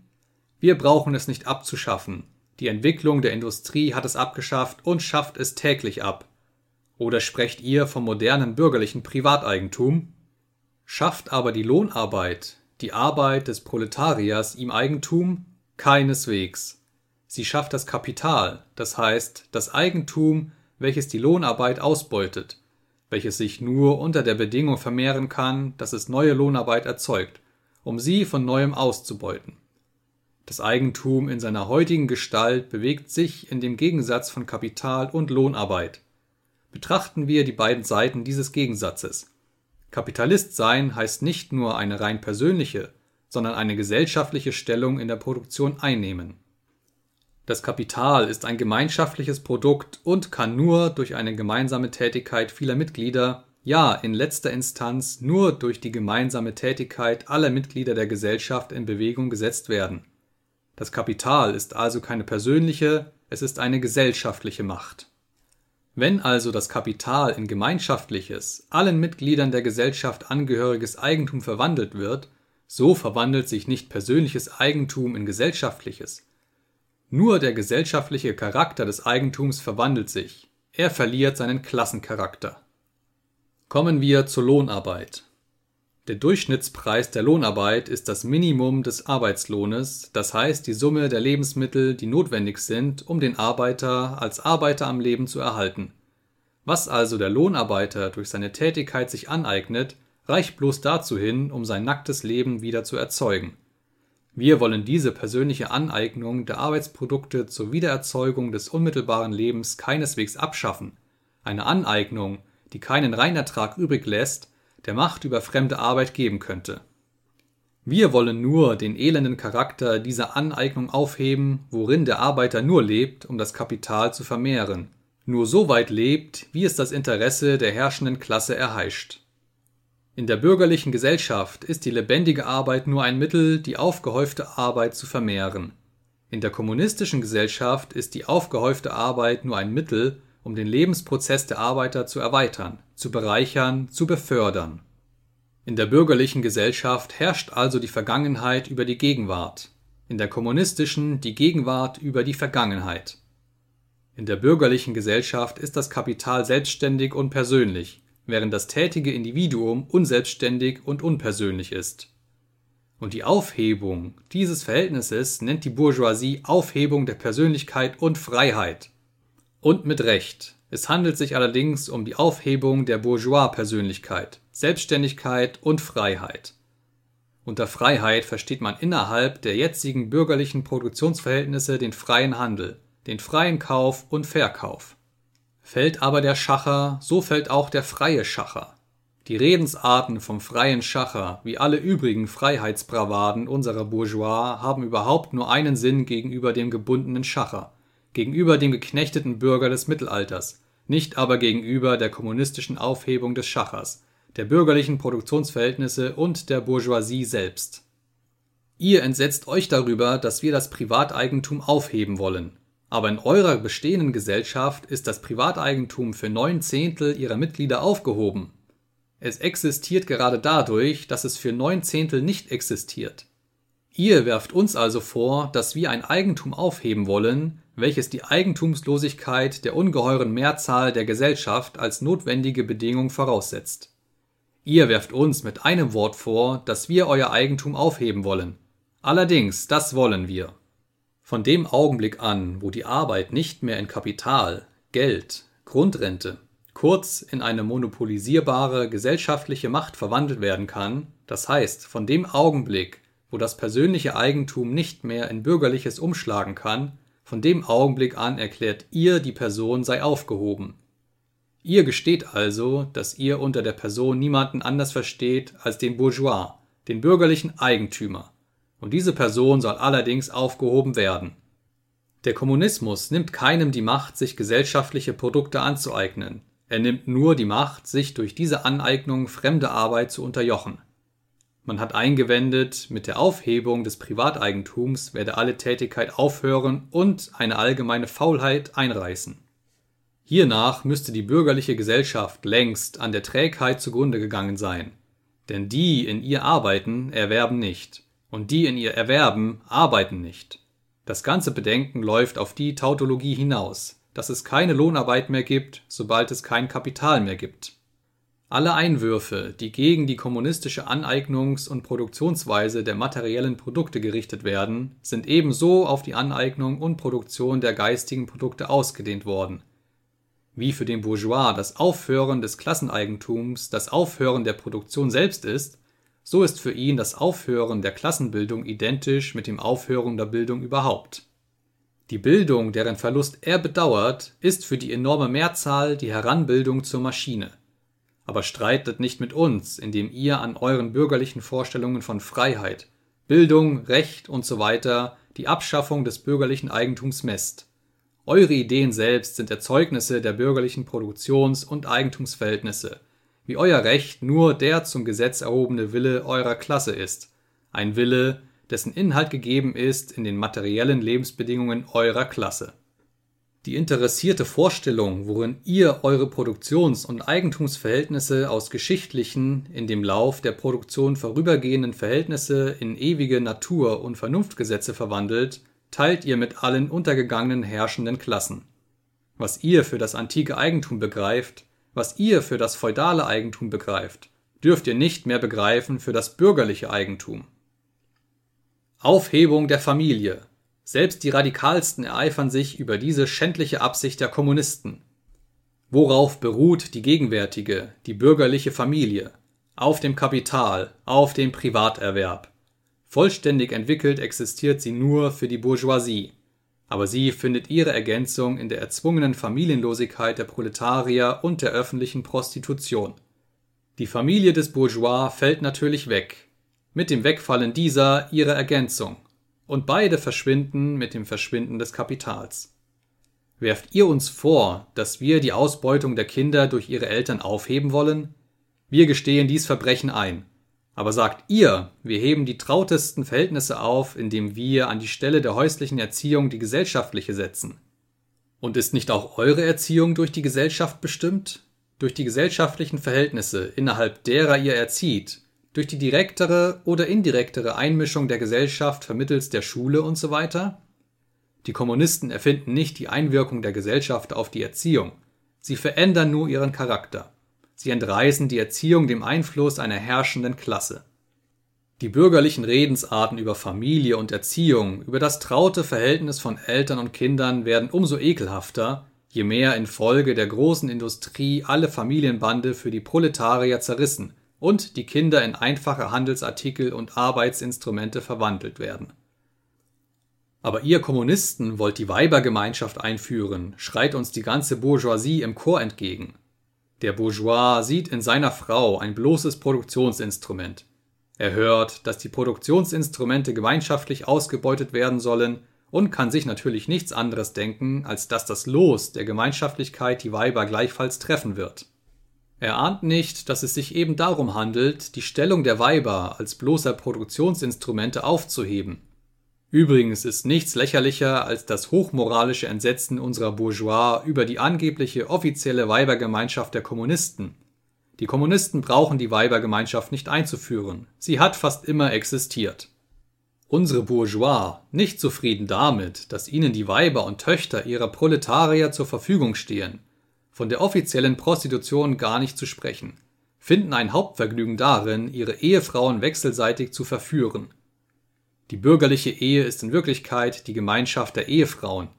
Wir brauchen es nicht abzuschaffen. Die Entwicklung der Industrie hat es abgeschafft und schafft es täglich ab. Oder sprecht ihr vom modernen bürgerlichen Privateigentum? Schafft aber die Lohnarbeit, die Arbeit des Proletariers ihm Eigentum? Keineswegs. Sie schafft das Kapital, das heißt das Eigentum, welches die Lohnarbeit ausbeutet, welches sich nur unter der Bedingung vermehren kann, dass es neue Lohnarbeit erzeugt, um sie von neuem auszubeuten. Das Eigentum in seiner heutigen Gestalt bewegt sich in dem Gegensatz von Kapital und Lohnarbeit. Betrachten wir die beiden Seiten dieses Gegensatzes. Kapitalist sein heißt nicht nur eine rein persönliche, sondern eine gesellschaftliche Stellung in der Produktion einnehmen. Das Kapital ist ein gemeinschaftliches Produkt und kann nur durch eine gemeinsame Tätigkeit vieler Mitglieder, ja in letzter Instanz nur durch die gemeinsame Tätigkeit aller Mitglieder der Gesellschaft in Bewegung gesetzt werden. Das Kapital ist also keine persönliche, es ist eine gesellschaftliche Macht. Wenn also das Kapital in gemeinschaftliches, allen Mitgliedern der Gesellschaft angehöriges Eigentum verwandelt wird, so verwandelt sich nicht persönliches Eigentum in gesellschaftliches. Nur der gesellschaftliche Charakter des Eigentums verwandelt sich, er verliert seinen Klassencharakter. Kommen wir zur Lohnarbeit. Der Durchschnittspreis der Lohnarbeit ist das Minimum des Arbeitslohnes, das heißt die Summe der Lebensmittel, die notwendig sind, um den Arbeiter als Arbeiter am Leben zu erhalten. Was also der Lohnarbeiter durch seine Tätigkeit sich aneignet, reicht bloß dazu hin, um sein nacktes Leben wieder zu erzeugen. Wir wollen diese persönliche Aneignung der Arbeitsprodukte zur Wiedererzeugung des unmittelbaren Lebens keineswegs abschaffen. Eine Aneignung, die keinen Reinertrag übrig lässt, der Macht über fremde Arbeit geben könnte. Wir wollen nur den elenden Charakter dieser Aneignung aufheben, worin der Arbeiter nur lebt, um das Kapital zu vermehren, nur so weit lebt, wie es das Interesse der herrschenden Klasse erheischt. In der bürgerlichen Gesellschaft ist die lebendige Arbeit nur ein Mittel, die aufgehäufte Arbeit zu vermehren. In der kommunistischen Gesellschaft ist die aufgehäufte Arbeit nur ein Mittel, um den Lebensprozess der Arbeiter zu erweitern, zu bereichern, zu befördern. In der bürgerlichen Gesellschaft herrscht also die Vergangenheit über die Gegenwart, in der kommunistischen die Gegenwart über die Vergangenheit. In der bürgerlichen Gesellschaft ist das Kapital selbstständig und persönlich, während das tätige Individuum unselbstständig und unpersönlich ist. Und die Aufhebung dieses Verhältnisses nennt die Bourgeoisie Aufhebung der Persönlichkeit und Freiheit. Und mit Recht. Es handelt sich allerdings um die Aufhebung der Bourgeois-Persönlichkeit, Selbstständigkeit und Freiheit. Unter Freiheit versteht man innerhalb der jetzigen bürgerlichen Produktionsverhältnisse den freien Handel, den freien Kauf und Verkauf. Fällt aber der Schacher, so fällt auch der freie Schacher. Die Redensarten vom freien Schacher, wie alle übrigen Freiheitsbravaden unserer Bourgeois, haben überhaupt nur einen Sinn gegenüber dem gebundenen Schacher – gegenüber dem geknechteten Bürger des Mittelalters, nicht aber gegenüber der kommunistischen Aufhebung des Schachers, der bürgerlichen Produktionsverhältnisse und der Bourgeoisie selbst. Ihr entsetzt euch darüber, dass wir das Privateigentum aufheben wollen. Aber in eurer bestehenden Gesellschaft ist das Privateigentum für neun Zehntel ihrer Mitglieder aufgehoben. Es existiert gerade dadurch, dass es für neun Zehntel nicht existiert. Ihr werft uns also vor, dass wir ein Eigentum aufheben wollen, welches die Eigentumslosigkeit der ungeheuren Mehrzahl der Gesellschaft als notwendige Bedingung voraussetzt. Ihr werft uns mit einem Wort vor, dass wir euer Eigentum aufheben wollen. Allerdings, das wollen wir. Von dem Augenblick an, wo die Arbeit nicht mehr in Kapital, Geld, Grundrente, kurz in eine monopolisierbare gesellschaftliche Macht verwandelt werden kann, das heißt, von dem Augenblick, wo das persönliche Eigentum nicht mehr in bürgerliches umschlagen kann, von dem Augenblick an erklärt ihr, die Person sei aufgehoben. Ihr gesteht also, dass ihr unter der Person niemanden anders versteht als den Bourgeois, den bürgerlichen Eigentümer, und diese Person soll allerdings aufgehoben werden. Der Kommunismus nimmt keinem die Macht, sich gesellschaftliche Produkte anzueignen, er nimmt nur die Macht, sich durch diese Aneignung fremde Arbeit zu unterjochen. Man hat eingewendet, mit der Aufhebung des Privateigentums werde alle Tätigkeit aufhören und eine allgemeine Faulheit einreißen. Hiernach müsste die bürgerliche Gesellschaft längst an der Trägheit zugrunde gegangen sein. Denn die in ihr arbeiten, erwerben nicht, und die in ihr erwerben, arbeiten nicht. Das ganze Bedenken läuft auf die Tautologie hinaus, dass es keine Lohnarbeit mehr gibt, sobald es kein Kapital mehr gibt. Alle Einwürfe, die gegen die kommunistische Aneignungs- und Produktionsweise der materiellen Produkte gerichtet werden, sind ebenso auf die Aneignung und Produktion der geistigen Produkte ausgedehnt worden. Wie für den Bourgeois das Aufhören des Klasseneigentums das Aufhören der Produktion selbst ist, so ist für ihn das Aufhören der Klassenbildung identisch mit dem Aufhören der Bildung überhaupt. Die Bildung, deren Verlust er bedauert, ist für die enorme Mehrzahl die Heranbildung zur Maschine aber streitet nicht mit uns, indem ihr an euren bürgerlichen Vorstellungen von Freiheit, Bildung, Recht usw. So die Abschaffung des bürgerlichen Eigentums messt. Eure Ideen selbst sind Erzeugnisse der bürgerlichen Produktions- und Eigentumsverhältnisse, wie euer Recht nur der zum Gesetz erhobene Wille eurer Klasse ist, ein Wille, dessen Inhalt gegeben ist in den materiellen Lebensbedingungen eurer Klasse. Die interessierte Vorstellung, worin ihr eure Produktions- und Eigentumsverhältnisse aus geschichtlichen, in dem Lauf der Produktion vorübergehenden Verhältnisse in ewige Natur- und Vernunftgesetze verwandelt, teilt ihr mit allen untergegangenen herrschenden Klassen. Was ihr für das antike Eigentum begreift, was ihr für das feudale Eigentum begreift, dürft ihr nicht mehr begreifen für das bürgerliche Eigentum. Aufhebung der Familie. Selbst die Radikalsten ereifern sich über diese schändliche Absicht der Kommunisten. Worauf beruht die gegenwärtige, die bürgerliche Familie? Auf dem Kapital, auf dem Privaterwerb. Vollständig entwickelt existiert sie nur für die Bourgeoisie. Aber sie findet ihre Ergänzung in der erzwungenen Familienlosigkeit der Proletarier und der öffentlichen Prostitution. Die Familie des Bourgeois fällt natürlich weg, mit dem Wegfallen dieser ihre Ergänzung, und beide verschwinden mit dem Verschwinden des Kapitals. Werft ihr uns vor, dass wir die Ausbeutung der Kinder durch ihre Eltern aufheben wollen? Wir gestehen dies Verbrechen ein. Aber sagt ihr, wir heben die trautesten Verhältnisse auf, indem wir an die Stelle der häuslichen Erziehung die gesellschaftliche setzen. Und ist nicht auch eure Erziehung durch die Gesellschaft bestimmt? Durch die gesellschaftlichen Verhältnisse, innerhalb derer ihr erzieht, durch die direktere oder indirektere Einmischung der Gesellschaft vermittels der Schule und so weiter? Die Kommunisten erfinden nicht die Einwirkung der Gesellschaft auf die Erziehung, sie verändern nur ihren Charakter. Sie entreißen die Erziehung dem Einfluss einer herrschenden Klasse. Die bürgerlichen Redensarten über Familie und Erziehung, über das traute Verhältnis von Eltern und Kindern werden umso ekelhafter, je mehr infolge der großen Industrie alle Familienbande für die Proletarier zerrissen und die Kinder in einfache Handelsartikel und Arbeitsinstrumente verwandelt werden. Aber ihr Kommunisten wollt die Weibergemeinschaft einführen, schreit uns die ganze Bourgeoisie im Chor entgegen. Der Bourgeois sieht in seiner Frau ein bloßes Produktionsinstrument. Er hört, dass die Produktionsinstrumente gemeinschaftlich ausgebeutet werden sollen und kann sich natürlich nichts anderes denken, als dass das Los der Gemeinschaftlichkeit die Weiber gleichfalls treffen wird. Er ahnt nicht, dass es sich eben darum handelt, die Stellung der Weiber als bloßer Produktionsinstrumente aufzuheben. Übrigens ist nichts lächerlicher als das hochmoralische Entsetzen unserer Bourgeois über die angebliche offizielle Weibergemeinschaft der Kommunisten. Die Kommunisten brauchen die Weibergemeinschaft nicht einzuführen, sie hat fast immer existiert. Unsere Bourgeois, nicht zufrieden damit, dass ihnen die Weiber und Töchter ihrer Proletarier zur Verfügung stehen, von der offiziellen Prostitution gar nicht zu sprechen, finden ein Hauptvergnügen darin, ihre Ehefrauen wechselseitig zu verführen. Die bürgerliche Ehe ist in Wirklichkeit die Gemeinschaft der Ehefrauen.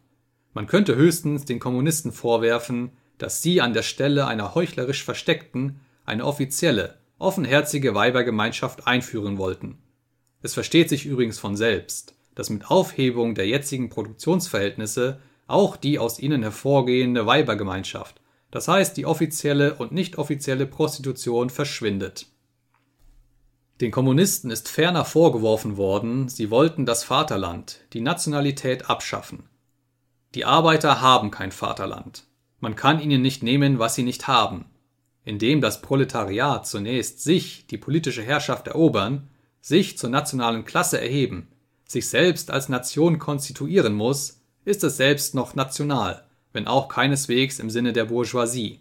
Man könnte höchstens den Kommunisten vorwerfen, dass sie an der Stelle einer heuchlerisch versteckten eine offizielle, offenherzige Weibergemeinschaft einführen wollten. Es versteht sich übrigens von selbst, dass mit Aufhebung der jetzigen Produktionsverhältnisse auch die aus ihnen hervorgehende Weibergemeinschaft das heißt, die offizielle und nicht offizielle Prostitution verschwindet. Den Kommunisten ist ferner vorgeworfen worden, sie wollten das Vaterland, die Nationalität abschaffen. Die Arbeiter haben kein Vaterland. Man kann ihnen nicht nehmen, was sie nicht haben. Indem das Proletariat zunächst sich die politische Herrschaft erobern, sich zur nationalen Klasse erheben, sich selbst als Nation konstituieren muss, ist es selbst noch national wenn auch keineswegs im Sinne der Bourgeoisie.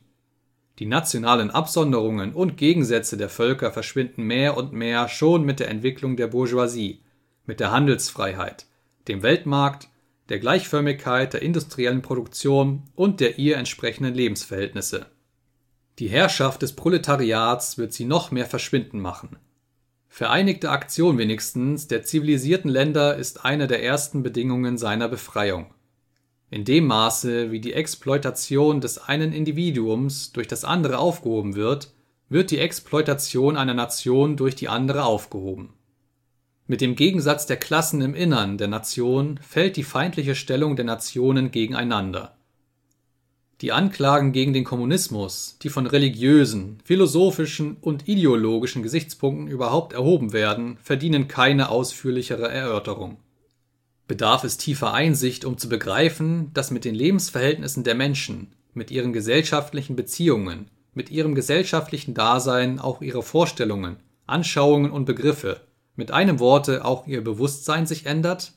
Die nationalen Absonderungen und Gegensätze der Völker verschwinden mehr und mehr schon mit der Entwicklung der Bourgeoisie, mit der Handelsfreiheit, dem Weltmarkt, der Gleichförmigkeit der industriellen Produktion und der ihr entsprechenden Lebensverhältnisse. Die Herrschaft des Proletariats wird sie noch mehr verschwinden machen. Vereinigte Aktion wenigstens der zivilisierten Länder ist eine der ersten Bedingungen seiner Befreiung. In dem Maße, wie die Exploitation des einen Individuums durch das andere aufgehoben wird, wird die Exploitation einer Nation durch die andere aufgehoben. Mit dem Gegensatz der Klassen im Innern der Nation fällt die feindliche Stellung der Nationen gegeneinander. Die Anklagen gegen den Kommunismus, die von religiösen, philosophischen und ideologischen Gesichtspunkten überhaupt erhoben werden, verdienen keine ausführlichere Erörterung bedarf es tiefer Einsicht, um zu begreifen, dass mit den Lebensverhältnissen der Menschen, mit ihren gesellschaftlichen Beziehungen, mit ihrem gesellschaftlichen Dasein auch ihre Vorstellungen, Anschauungen und Begriffe, mit einem Worte auch ihr Bewusstsein sich ändert?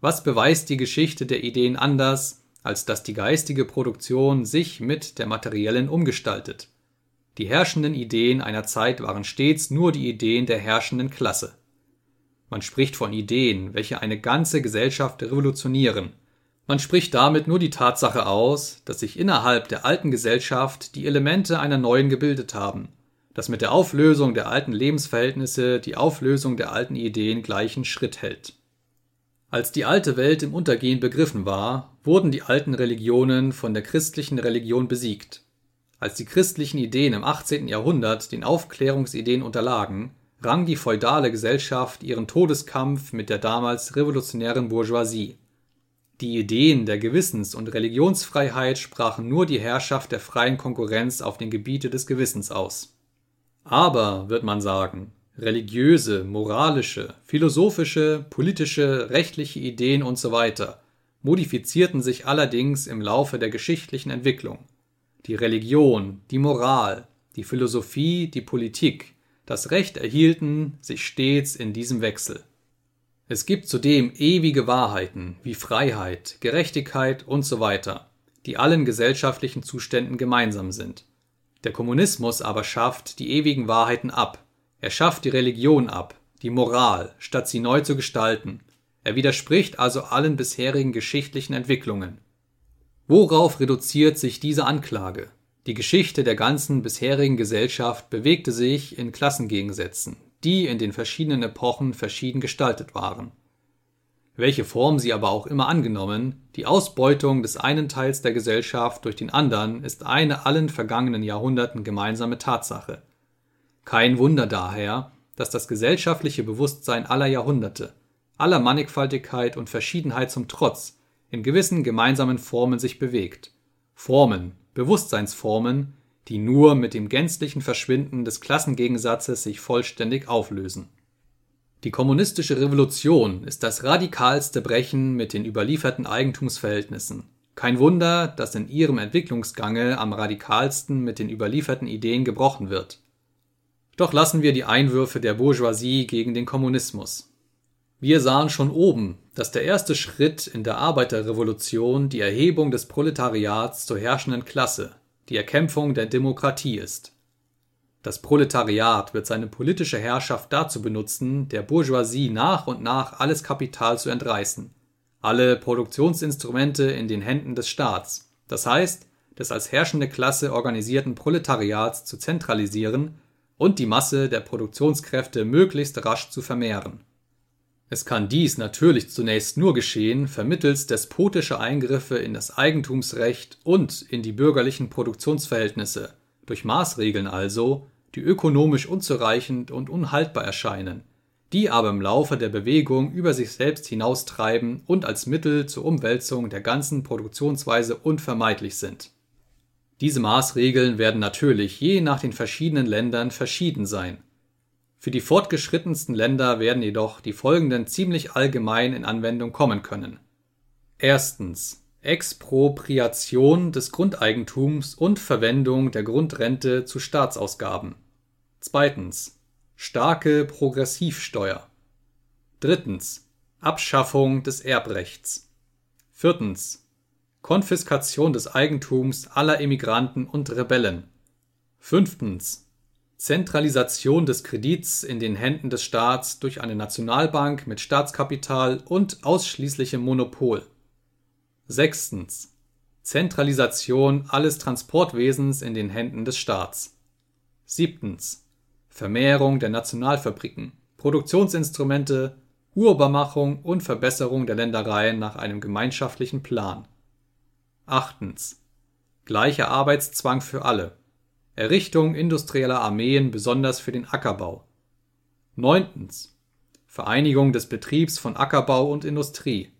Was beweist die Geschichte der Ideen anders, als dass die geistige Produktion sich mit der materiellen umgestaltet? Die herrschenden Ideen einer Zeit waren stets nur die Ideen der herrschenden Klasse. Man spricht von Ideen, welche eine ganze Gesellschaft revolutionieren. Man spricht damit nur die Tatsache aus, dass sich innerhalb der alten Gesellschaft die Elemente einer neuen gebildet haben, dass mit der Auflösung der alten Lebensverhältnisse die Auflösung der alten Ideen gleichen Schritt hält. Als die alte Welt im Untergehen begriffen war, wurden die alten Religionen von der christlichen Religion besiegt. Als die christlichen Ideen im 18. Jahrhundert den Aufklärungsideen unterlagen, rang die feudale Gesellschaft ihren Todeskampf mit der damals revolutionären Bourgeoisie. Die Ideen der Gewissens- und Religionsfreiheit sprachen nur die Herrschaft der freien Konkurrenz auf den Gebiete des Gewissens aus. Aber, wird man sagen, religiöse, moralische, philosophische, politische, rechtliche Ideen usw. modifizierten sich allerdings im Laufe der geschichtlichen Entwicklung. Die Religion, die Moral, die Philosophie, die Politik, das Recht erhielten sich stets in diesem Wechsel. Es gibt zudem ewige Wahrheiten wie Freiheit, Gerechtigkeit usw., die allen gesellschaftlichen Zuständen gemeinsam sind. Der Kommunismus aber schafft die ewigen Wahrheiten ab, er schafft die Religion ab, die Moral, statt sie neu zu gestalten, er widerspricht also allen bisherigen geschichtlichen Entwicklungen. Worauf reduziert sich diese Anklage? Die Geschichte der ganzen bisherigen Gesellschaft bewegte sich in Klassengegensätzen, die in den verschiedenen Epochen verschieden gestaltet waren. Welche Form sie aber auch immer angenommen, die Ausbeutung des einen Teils der Gesellschaft durch den anderen ist eine allen vergangenen Jahrhunderten gemeinsame Tatsache. Kein Wunder daher, dass das gesellschaftliche Bewusstsein aller Jahrhunderte, aller Mannigfaltigkeit und Verschiedenheit zum Trotz, in gewissen gemeinsamen Formen sich bewegt. Formen, Bewusstseinsformen, die nur mit dem gänzlichen Verschwinden des Klassengegensatzes sich vollständig auflösen. Die kommunistische Revolution ist das radikalste Brechen mit den überlieferten Eigentumsverhältnissen. Kein Wunder, dass in ihrem Entwicklungsgange am radikalsten mit den überlieferten Ideen gebrochen wird. Doch lassen wir die Einwürfe der Bourgeoisie gegen den Kommunismus. Wir sahen schon oben, dass der erste Schritt in der Arbeiterrevolution die Erhebung des Proletariats zur herrschenden Klasse, die Erkämpfung der Demokratie ist. Das Proletariat wird seine politische Herrschaft dazu benutzen, der Bourgeoisie nach und nach alles Kapital zu entreißen, alle Produktionsinstrumente in den Händen des Staats, das heißt, des als herrschende Klasse organisierten Proletariats zu zentralisieren und die Masse der Produktionskräfte möglichst rasch zu vermehren es kann dies natürlich zunächst nur geschehen vermittels despotischer Eingriffe in das Eigentumsrecht und in die bürgerlichen Produktionsverhältnisse, durch Maßregeln also, die ökonomisch unzureichend und unhaltbar erscheinen, die aber im Laufe der Bewegung über sich selbst hinaustreiben und als Mittel zur Umwälzung der ganzen Produktionsweise unvermeidlich sind. Diese Maßregeln werden natürlich je nach den verschiedenen Ländern verschieden sein für die fortgeschrittensten Länder werden jedoch die folgenden ziemlich allgemein in Anwendung kommen können. Erstens Expropriation des Grundeigentums und Verwendung der Grundrente zu Staatsausgaben. Zweitens starke Progressivsteuer. Drittens Abschaffung des Erbrechts. Viertens Konfiskation des Eigentums aller Emigranten und Rebellen. Fünftens Zentralisation des Kredits in den Händen des Staats durch eine Nationalbank mit Staatskapital und ausschließlichem Monopol. Sechstens. Zentralisation alles Transportwesens in den Händen des Staats. Siebtens. Vermehrung der Nationalfabriken, Produktionsinstrumente, Urbarmachung und Verbesserung der Ländereien nach einem gemeinschaftlichen Plan. Achtens. Gleicher Arbeitszwang für alle Errichtung industrieller Armeen besonders für den Ackerbau. 9. Vereinigung des Betriebs von Ackerbau und Industrie.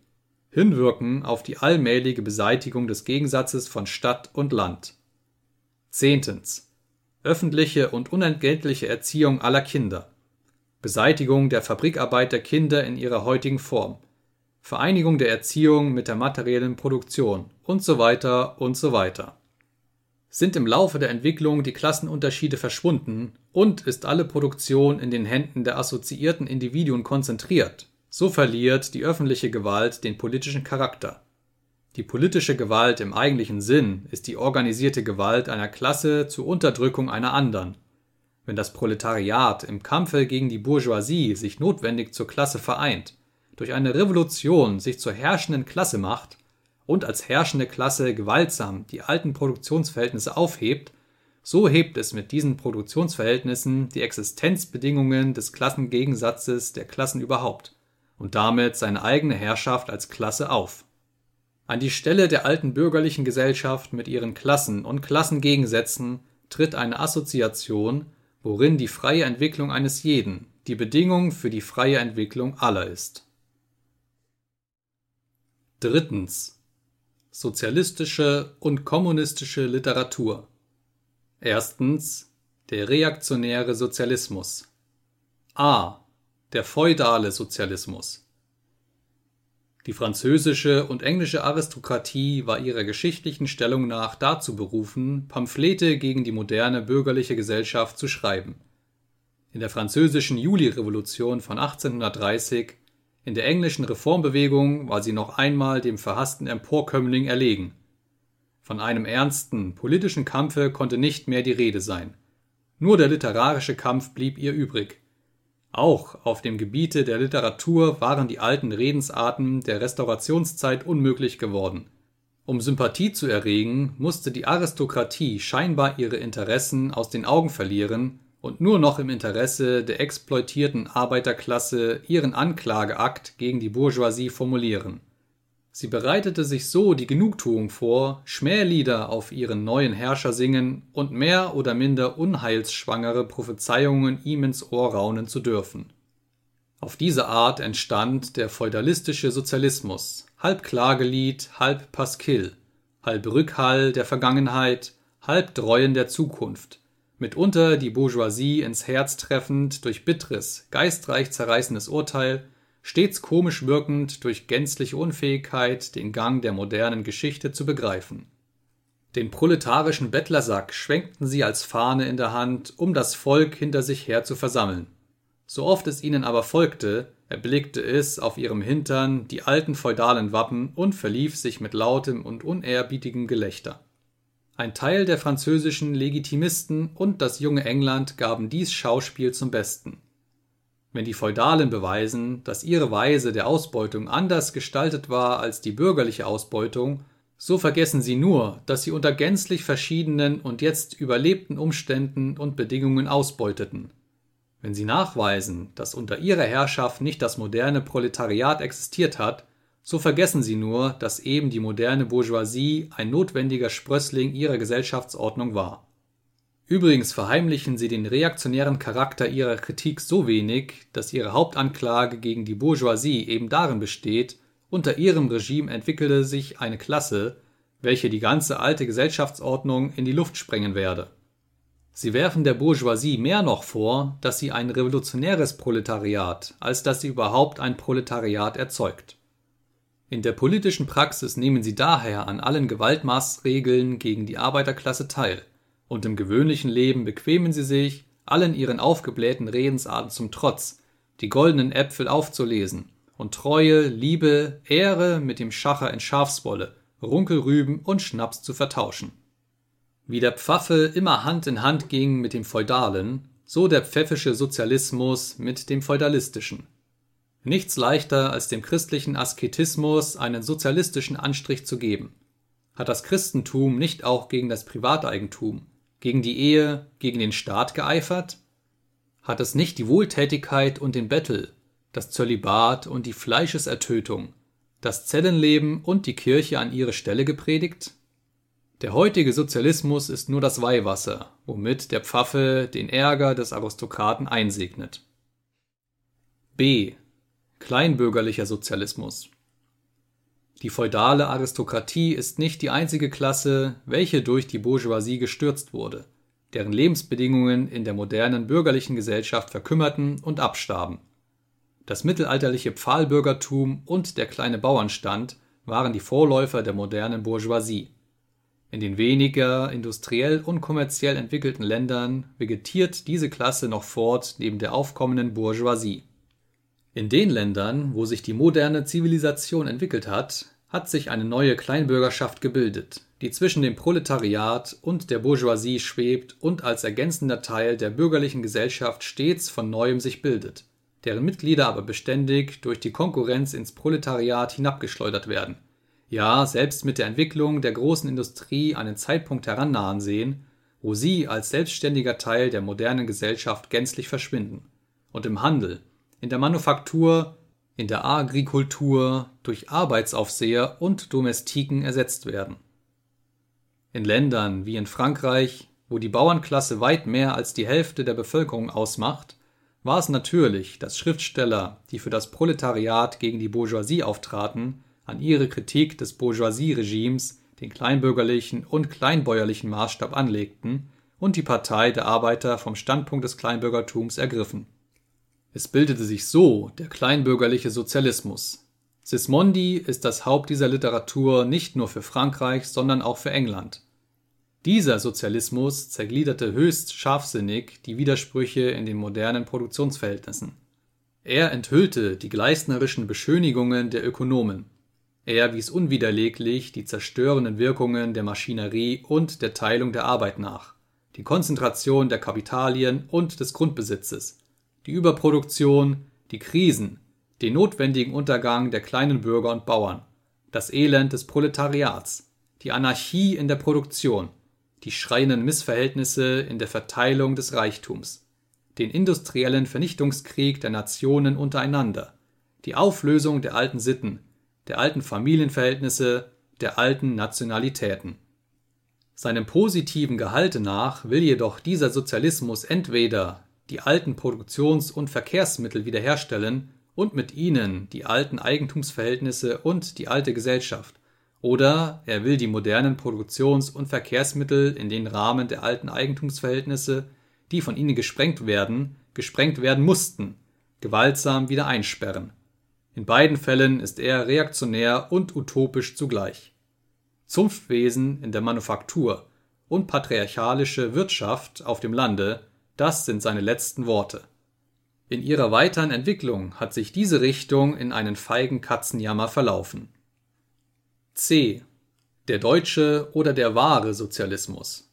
Hinwirken auf die allmähliche Beseitigung des Gegensatzes von Stadt und Land. 10. Öffentliche und unentgeltliche Erziehung aller Kinder. Beseitigung der Fabrikarbeit der Kinder in ihrer heutigen Form. Vereinigung der Erziehung mit der materiellen Produktion und so weiter und so weiter. Sind im Laufe der Entwicklung die Klassenunterschiede verschwunden und ist alle Produktion in den Händen der assoziierten Individuen konzentriert, so verliert die öffentliche Gewalt den politischen Charakter. Die politische Gewalt im eigentlichen Sinn ist die organisierte Gewalt einer Klasse zur Unterdrückung einer anderen. Wenn das Proletariat im Kampfe gegen die Bourgeoisie sich notwendig zur Klasse vereint, durch eine Revolution sich zur herrschenden Klasse macht und als herrschende Klasse gewaltsam die alten Produktionsverhältnisse aufhebt, so hebt es mit diesen Produktionsverhältnissen die Existenzbedingungen des Klassengegensatzes der Klassen überhaupt und damit seine eigene Herrschaft als Klasse auf. An die Stelle der alten bürgerlichen Gesellschaft mit ihren Klassen und Klassengegensätzen tritt eine Assoziation, worin die freie Entwicklung eines jeden die Bedingung für die freie Entwicklung aller ist. Drittens. Sozialistische und kommunistische Literatur. Erstens. Der reaktionäre Sozialismus. A. Der feudale Sozialismus. Die französische und englische Aristokratie war ihrer geschichtlichen Stellung nach dazu berufen, Pamphlete gegen die moderne bürgerliche Gesellschaft zu schreiben. In der französischen Julirevolution von 1830, in der englischen Reformbewegung war sie noch einmal dem verhassten Emporkömmling erlegen. Von einem ernsten politischen Kampfe konnte nicht mehr die Rede sein. Nur der literarische Kampf blieb ihr übrig auch auf dem Gebiete der Literatur waren die alten Redensarten der Restaurationszeit unmöglich geworden. Um Sympathie zu erregen, musste die Aristokratie scheinbar ihre Interessen aus den Augen verlieren und nur noch im Interesse der exploitierten Arbeiterklasse ihren Anklageakt gegen die Bourgeoisie formulieren. Sie bereitete sich so die Genugtuung vor, Schmählieder auf ihren neuen Herrscher singen und mehr oder minder unheilsschwangere Prophezeiungen ihm ins Ohr raunen zu dürfen. Auf diese Art entstand der feudalistische Sozialismus, halb Klagelied, halb Pasquill, halb Rückhall der Vergangenheit, halb Dreuen der Zukunft, mitunter die Bourgeoisie ins Herz treffend durch bitteres, geistreich zerreißendes Urteil, stets komisch wirkend durch gänzliche Unfähigkeit, den Gang der modernen Geschichte zu begreifen. Den proletarischen Bettlersack schwenkten sie als Fahne in der Hand, um das Volk hinter sich her zu versammeln. So oft es ihnen aber folgte, erblickte es auf ihrem Hintern die alten feudalen Wappen und verlief sich mit lautem und unehrerbietigem Gelächter. Ein Teil der französischen Legitimisten und das junge England gaben dies Schauspiel zum Besten. Wenn die Feudalen beweisen, dass ihre Weise der Ausbeutung anders gestaltet war als die bürgerliche Ausbeutung, so vergessen sie nur, dass sie unter gänzlich verschiedenen und jetzt überlebten Umständen und Bedingungen ausbeuteten. Wenn sie nachweisen, dass unter ihrer Herrschaft nicht das moderne Proletariat existiert hat, so vergessen sie nur, dass eben die moderne Bourgeoisie ein notwendiger Sprössling ihrer Gesellschaftsordnung war Übrigens verheimlichen sie den reaktionären Charakter ihrer Kritik so wenig, dass ihre Hauptanklage gegen die Bourgeoisie eben darin besteht, unter ihrem Regime entwickelte sich eine Klasse, welche die ganze alte Gesellschaftsordnung in die Luft sprengen werde. Sie werfen der Bourgeoisie mehr noch vor, dass sie ein revolutionäres Proletariat, als dass sie überhaupt ein Proletariat erzeugt. In der politischen Praxis nehmen sie daher an allen Gewaltmaßregeln gegen die Arbeiterklasse teil und im gewöhnlichen Leben bequemen sie sich, allen ihren aufgeblähten Redensarten zum Trotz, die goldenen Äpfel aufzulesen und Treue, Liebe, Ehre mit dem Schacher in Schafswolle, Runkelrüben und Schnaps zu vertauschen. Wie der Pfaffe immer Hand in Hand ging mit dem Feudalen, so der pfäffische Sozialismus mit dem feudalistischen. Nichts leichter als dem christlichen Asketismus einen sozialistischen Anstrich zu geben. Hat das Christentum nicht auch gegen das Privateigentum, gegen die Ehe, gegen den Staat geeifert? Hat es nicht die Wohltätigkeit und den Bettel, das Zölibat und die Fleischesertötung, das Zellenleben und die Kirche an ihre Stelle gepredigt? Der heutige Sozialismus ist nur das Weihwasser, womit der Pfaffe den Ärger des Aristokraten einsegnet. B. Kleinbürgerlicher Sozialismus die feudale Aristokratie ist nicht die einzige Klasse, welche durch die Bourgeoisie gestürzt wurde, deren Lebensbedingungen in der modernen bürgerlichen Gesellschaft verkümmerten und abstarben. Das mittelalterliche Pfahlbürgertum und der kleine Bauernstand waren die Vorläufer der modernen Bourgeoisie. In den weniger industriell und kommerziell entwickelten Ländern vegetiert diese Klasse noch fort neben der aufkommenden Bourgeoisie. In den Ländern, wo sich die moderne Zivilisation entwickelt hat, hat sich eine neue Kleinbürgerschaft gebildet, die zwischen dem Proletariat und der Bourgeoisie schwebt und als ergänzender Teil der bürgerlichen Gesellschaft stets von neuem sich bildet, deren Mitglieder aber beständig durch die Konkurrenz ins Proletariat hinabgeschleudert werden, ja selbst mit der Entwicklung der großen Industrie einen Zeitpunkt herannahen sehen, wo sie als selbstständiger Teil der modernen Gesellschaft gänzlich verschwinden. Und im Handel, in der Manufaktur in der Agrikultur durch Arbeitsaufseher und Domestiken ersetzt werden. In Ländern wie in Frankreich, wo die Bauernklasse weit mehr als die Hälfte der Bevölkerung ausmacht, war es natürlich, dass Schriftsteller, die für das Proletariat gegen die Bourgeoisie auftraten, an ihre Kritik des Bourgeoisie-Regimes den kleinbürgerlichen und kleinbäuerlichen Maßstab anlegten und die Partei der Arbeiter vom Standpunkt des Kleinbürgertums ergriffen es bildete sich so der kleinbürgerliche Sozialismus. Sismondi ist das Haupt dieser Literatur nicht nur für Frankreich, sondern auch für England. Dieser Sozialismus zergliederte höchst scharfsinnig die Widersprüche in den modernen Produktionsverhältnissen. Er enthüllte die gleisnerischen Beschönigungen der Ökonomen. Er wies unwiderleglich die zerstörenden Wirkungen der Maschinerie und der Teilung der Arbeit nach, die Konzentration der Kapitalien und des Grundbesitzes, die Überproduktion, die Krisen, den notwendigen Untergang der kleinen Bürger und Bauern, das Elend des Proletariats, die Anarchie in der Produktion, die schreienden Missverhältnisse in der Verteilung des Reichtums, den industriellen Vernichtungskrieg der Nationen untereinander, die Auflösung der alten Sitten, der alten Familienverhältnisse, der alten Nationalitäten. Seinem positiven Gehalte nach will jedoch dieser Sozialismus entweder die alten Produktions- und Verkehrsmittel wiederherstellen und mit ihnen die alten Eigentumsverhältnisse und die alte Gesellschaft, oder er will die modernen Produktions- und Verkehrsmittel in den Rahmen der alten Eigentumsverhältnisse, die von ihnen gesprengt werden, gesprengt werden mussten, gewaltsam wieder einsperren. In beiden Fällen ist er reaktionär und utopisch zugleich. Zunftwesen in der Manufaktur und patriarchalische Wirtschaft auf dem Lande das sind seine letzten Worte. In ihrer weiteren Entwicklung hat sich diese Richtung in einen feigen Katzenjammer verlaufen. C. Der deutsche oder der wahre Sozialismus.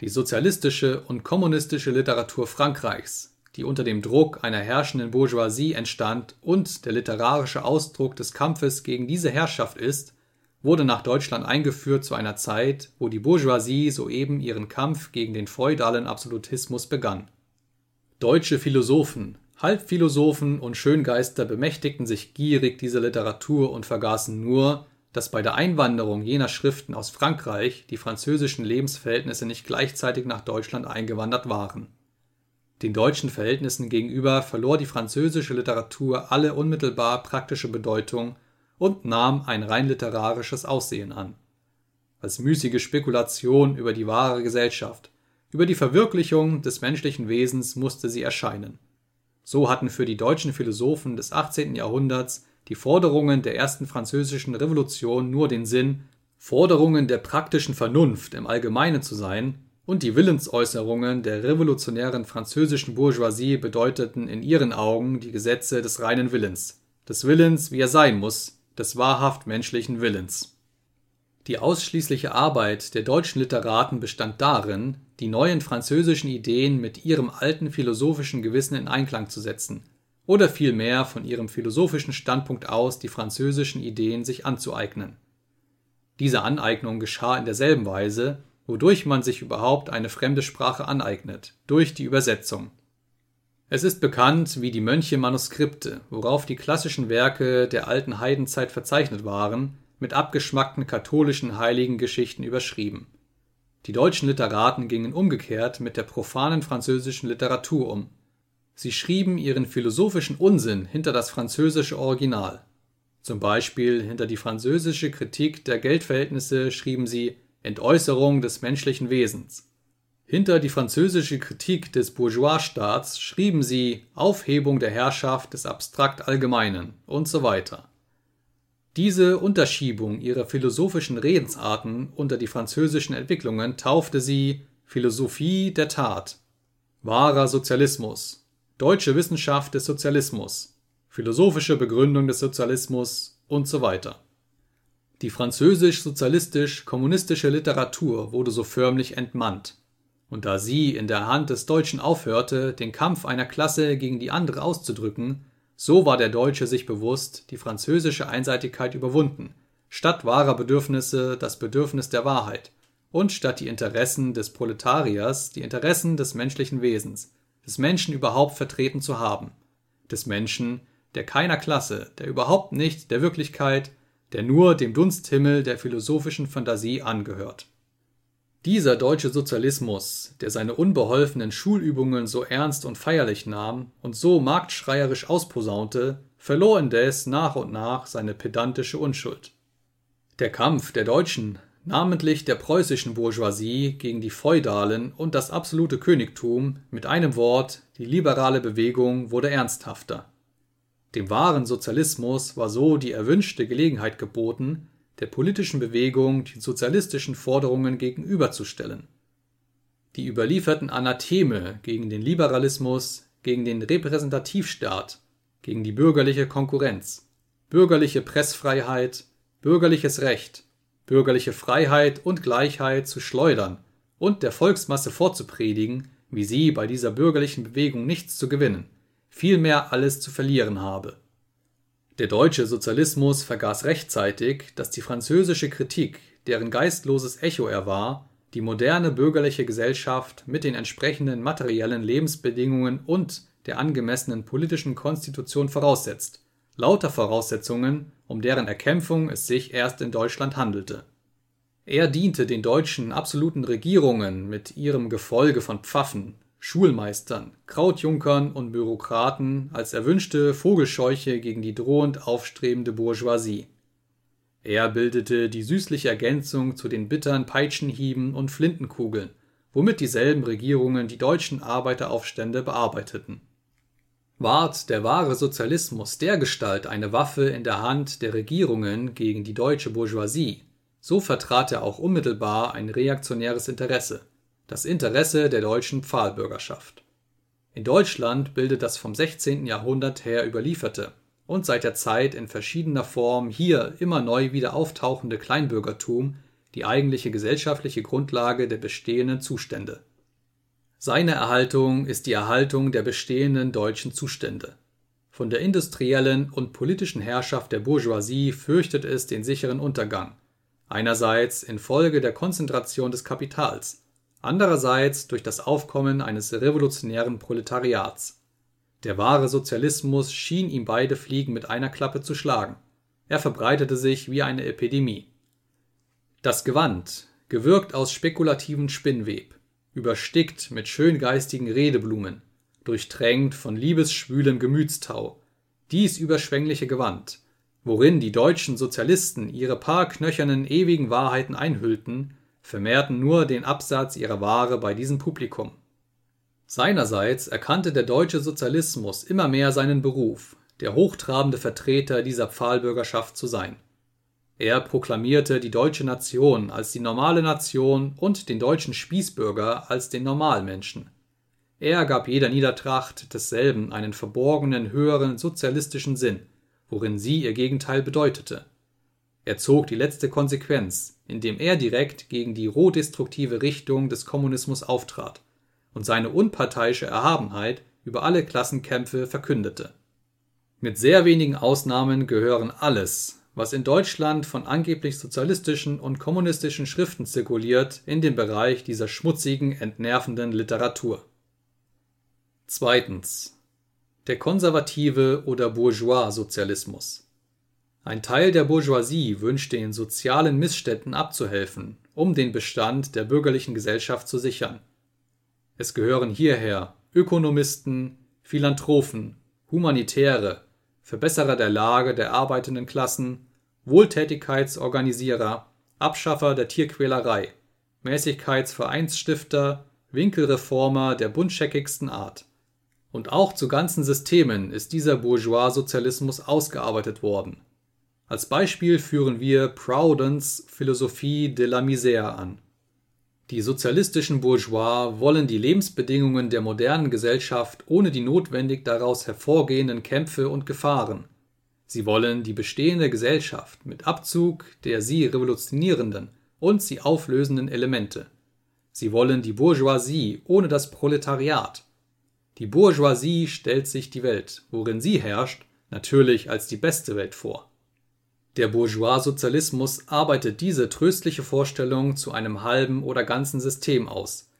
Die sozialistische und kommunistische Literatur Frankreichs, die unter dem Druck einer herrschenden Bourgeoisie entstand und der literarische Ausdruck des Kampfes gegen diese Herrschaft ist, wurde nach Deutschland eingeführt zu einer Zeit, wo die Bourgeoisie soeben ihren Kampf gegen den feudalen Absolutismus begann. Deutsche Philosophen, Halbphilosophen und Schöngeister bemächtigten sich gierig dieser Literatur und vergaßen nur, dass bei der Einwanderung jener Schriften aus Frankreich die französischen Lebensverhältnisse nicht gleichzeitig nach Deutschland eingewandert waren. Den deutschen Verhältnissen gegenüber verlor die französische Literatur alle unmittelbar praktische Bedeutung und nahm ein rein literarisches Aussehen an. Als müßige Spekulation über die wahre Gesellschaft, über die Verwirklichung des menschlichen Wesens musste sie erscheinen. So hatten für die deutschen Philosophen des 18. Jahrhunderts die Forderungen der ersten französischen Revolution nur den Sinn, Forderungen der praktischen Vernunft im Allgemeinen zu sein, und die Willensäußerungen der revolutionären französischen Bourgeoisie bedeuteten in ihren Augen die Gesetze des reinen Willens, des Willens, wie er sein muss, des wahrhaft menschlichen Willens. Die ausschließliche Arbeit der deutschen Literaten bestand darin, die neuen französischen Ideen mit ihrem alten philosophischen Gewissen in Einklang zu setzen, oder vielmehr von ihrem philosophischen Standpunkt aus die französischen Ideen sich anzueignen. Diese Aneignung geschah in derselben Weise, wodurch man sich überhaupt eine fremde Sprache aneignet, durch die Übersetzung es ist bekannt wie die Mönche-Manuskripte, worauf die klassischen Werke der alten Heidenzeit verzeichnet waren, mit abgeschmackten katholischen Heiligengeschichten überschrieben. Die deutschen Literaten gingen umgekehrt mit der profanen französischen Literatur um. Sie schrieben ihren philosophischen Unsinn hinter das französische Original. Zum Beispiel hinter die französische Kritik der Geldverhältnisse schrieben sie Entäußerung des menschlichen Wesens Hinter die französische Kritik des Bourgeoisstaats schrieben sie Aufhebung der Herrschaft des abstrakt Allgemeinen und so weiter. Diese Unterschiebung ihrer philosophischen Redensarten unter die französischen Entwicklungen taufte sie Philosophie der Tat, wahrer Sozialismus, deutsche Wissenschaft des Sozialismus, philosophische Begründung des Sozialismus und so weiter. Die französisch-sozialistisch-kommunistische Literatur wurde so förmlich entmannt und da sie in der Hand des Deutschen aufhörte, den Kampf einer Klasse gegen die andere auszudrücken, so war der Deutsche sich bewusst, die französische Einseitigkeit überwunden, statt wahrer Bedürfnisse das Bedürfnis der Wahrheit und statt die Interessen des Proletariers die Interessen des menschlichen Wesens, des Menschen überhaupt vertreten zu haben, des Menschen, der keiner Klasse, der überhaupt nicht der Wirklichkeit, der nur dem Dunsthimmel der philosophischen Fantasie angehört dieser deutsche Sozialismus, der seine unbeholfenen Schulübungen so ernst und feierlich nahm und so marktschreierisch ausposaunte, verlor indes nach und nach seine pedantische Unschuld. Der Kampf der deutschen, namentlich der preußischen Bourgeoisie gegen die Feudalen und das absolute Königtum, mit einem Wort, die liberale Bewegung wurde ernsthafter. Dem wahren Sozialismus war so die erwünschte Gelegenheit geboten, der politischen Bewegung die sozialistischen Forderungen gegenüberzustellen. Die überlieferten Anatheme gegen den Liberalismus, gegen den Repräsentativstaat, gegen die bürgerliche Konkurrenz, bürgerliche Pressfreiheit, bürgerliches Recht, bürgerliche Freiheit und Gleichheit zu schleudern und der Volksmasse vorzupredigen, wie sie bei dieser bürgerlichen Bewegung nichts zu gewinnen, vielmehr alles zu verlieren habe der deutsche Sozialismus vergaß rechtzeitig, dass die französische Kritik, deren geistloses Echo er war, die moderne bürgerliche Gesellschaft mit den entsprechenden materiellen Lebensbedingungen und der angemessenen politischen Konstitution voraussetzt, lauter Voraussetzungen, um deren Erkämpfung es sich erst in Deutschland handelte. Er diente den deutschen absoluten Regierungen mit ihrem Gefolge von Pfaffen Schulmeistern, Krautjunkern und Bürokraten als erwünschte Vogelscheuche gegen die drohend aufstrebende Bourgeoisie. Er bildete die süßliche Ergänzung zu den bittern Peitschenhieben und Flintenkugeln, womit dieselben Regierungen die deutschen Arbeiteraufstände bearbeiteten. Ward der wahre Sozialismus dergestalt eine Waffe in der Hand der Regierungen gegen die deutsche Bourgeoisie, so vertrat er auch unmittelbar ein reaktionäres Interesse das Interesse der deutschen Pfahlbürgerschaft. In Deutschland bildet das vom 16. Jahrhundert her überlieferte und seit der Zeit in verschiedener Form hier immer neu wieder auftauchende Kleinbürgertum die eigentliche gesellschaftliche Grundlage der bestehenden Zustände. Seine Erhaltung ist die Erhaltung der bestehenden deutschen Zustände. Von der industriellen und politischen Herrschaft der Bourgeoisie fürchtet es den sicheren Untergang, einerseits infolge der Konzentration des Kapitals, andererseits durch das Aufkommen eines revolutionären Proletariats. Der wahre Sozialismus schien ihm beide Fliegen mit einer Klappe zu schlagen. Er verbreitete sich wie eine Epidemie. Das Gewand, gewirkt aus spekulativen Spinnweb, überstickt mit schöngeistigen Redeblumen, durchtränkt von liebesschwülem Gemütstau, dies überschwängliche Gewand, worin die deutschen Sozialisten ihre paar knöchernen ewigen Wahrheiten einhüllten, vermehrten nur den Absatz ihrer Ware bei diesem Publikum. Seinerseits erkannte der deutsche Sozialismus immer mehr seinen Beruf, der hochtrabende Vertreter dieser Pfahlbürgerschaft zu sein. Er proklamierte die deutsche Nation als die normale Nation und den deutschen Spießbürger als den Normalmenschen. Er gab jeder Niedertracht desselben einen verborgenen höheren sozialistischen Sinn, worin sie ihr Gegenteil bedeutete er zog die letzte Konsequenz, indem er direkt gegen die rohdestruktive Richtung des Kommunismus auftrat und seine unparteiische Erhabenheit über alle Klassenkämpfe verkündete. Mit sehr wenigen Ausnahmen gehören alles, was in Deutschland von angeblich sozialistischen und kommunistischen Schriften zirkuliert, in den Bereich dieser schmutzigen, entnervenden Literatur. Zweitens. Der konservative oder Bourgeois-Sozialismus. Ein Teil der Bourgeoisie wünscht den sozialen Missständen abzuhelfen, um den Bestand der bürgerlichen Gesellschaft zu sichern. Es gehören hierher Ökonomisten, Philanthropen, Humanitäre, Verbesserer der Lage der arbeitenden Klassen, Wohltätigkeitsorganisierer, Abschaffer der Tierquälerei, Mäßigkeitsvereinsstifter, Winkelreformer der buntscheckigsten Art. Und auch zu ganzen Systemen ist dieser Bourgeois-Sozialismus ausgearbeitet worden. Als Beispiel führen wir Proudhons Philosophie de la Misère an. Die sozialistischen Bourgeois wollen die Lebensbedingungen der modernen Gesellschaft ohne die notwendig daraus hervorgehenden Kämpfe und Gefahren. Sie wollen die bestehende Gesellschaft mit Abzug der sie revolutionierenden und sie auflösenden Elemente. Sie wollen die Bourgeoisie ohne das Proletariat. Die Bourgeoisie stellt sich die Welt, worin sie herrscht, natürlich als die beste Welt vor. Der Bourgeois-Sozialismus arbeitet diese tröstliche Vorstellung zu einem halben oder ganzen System aus.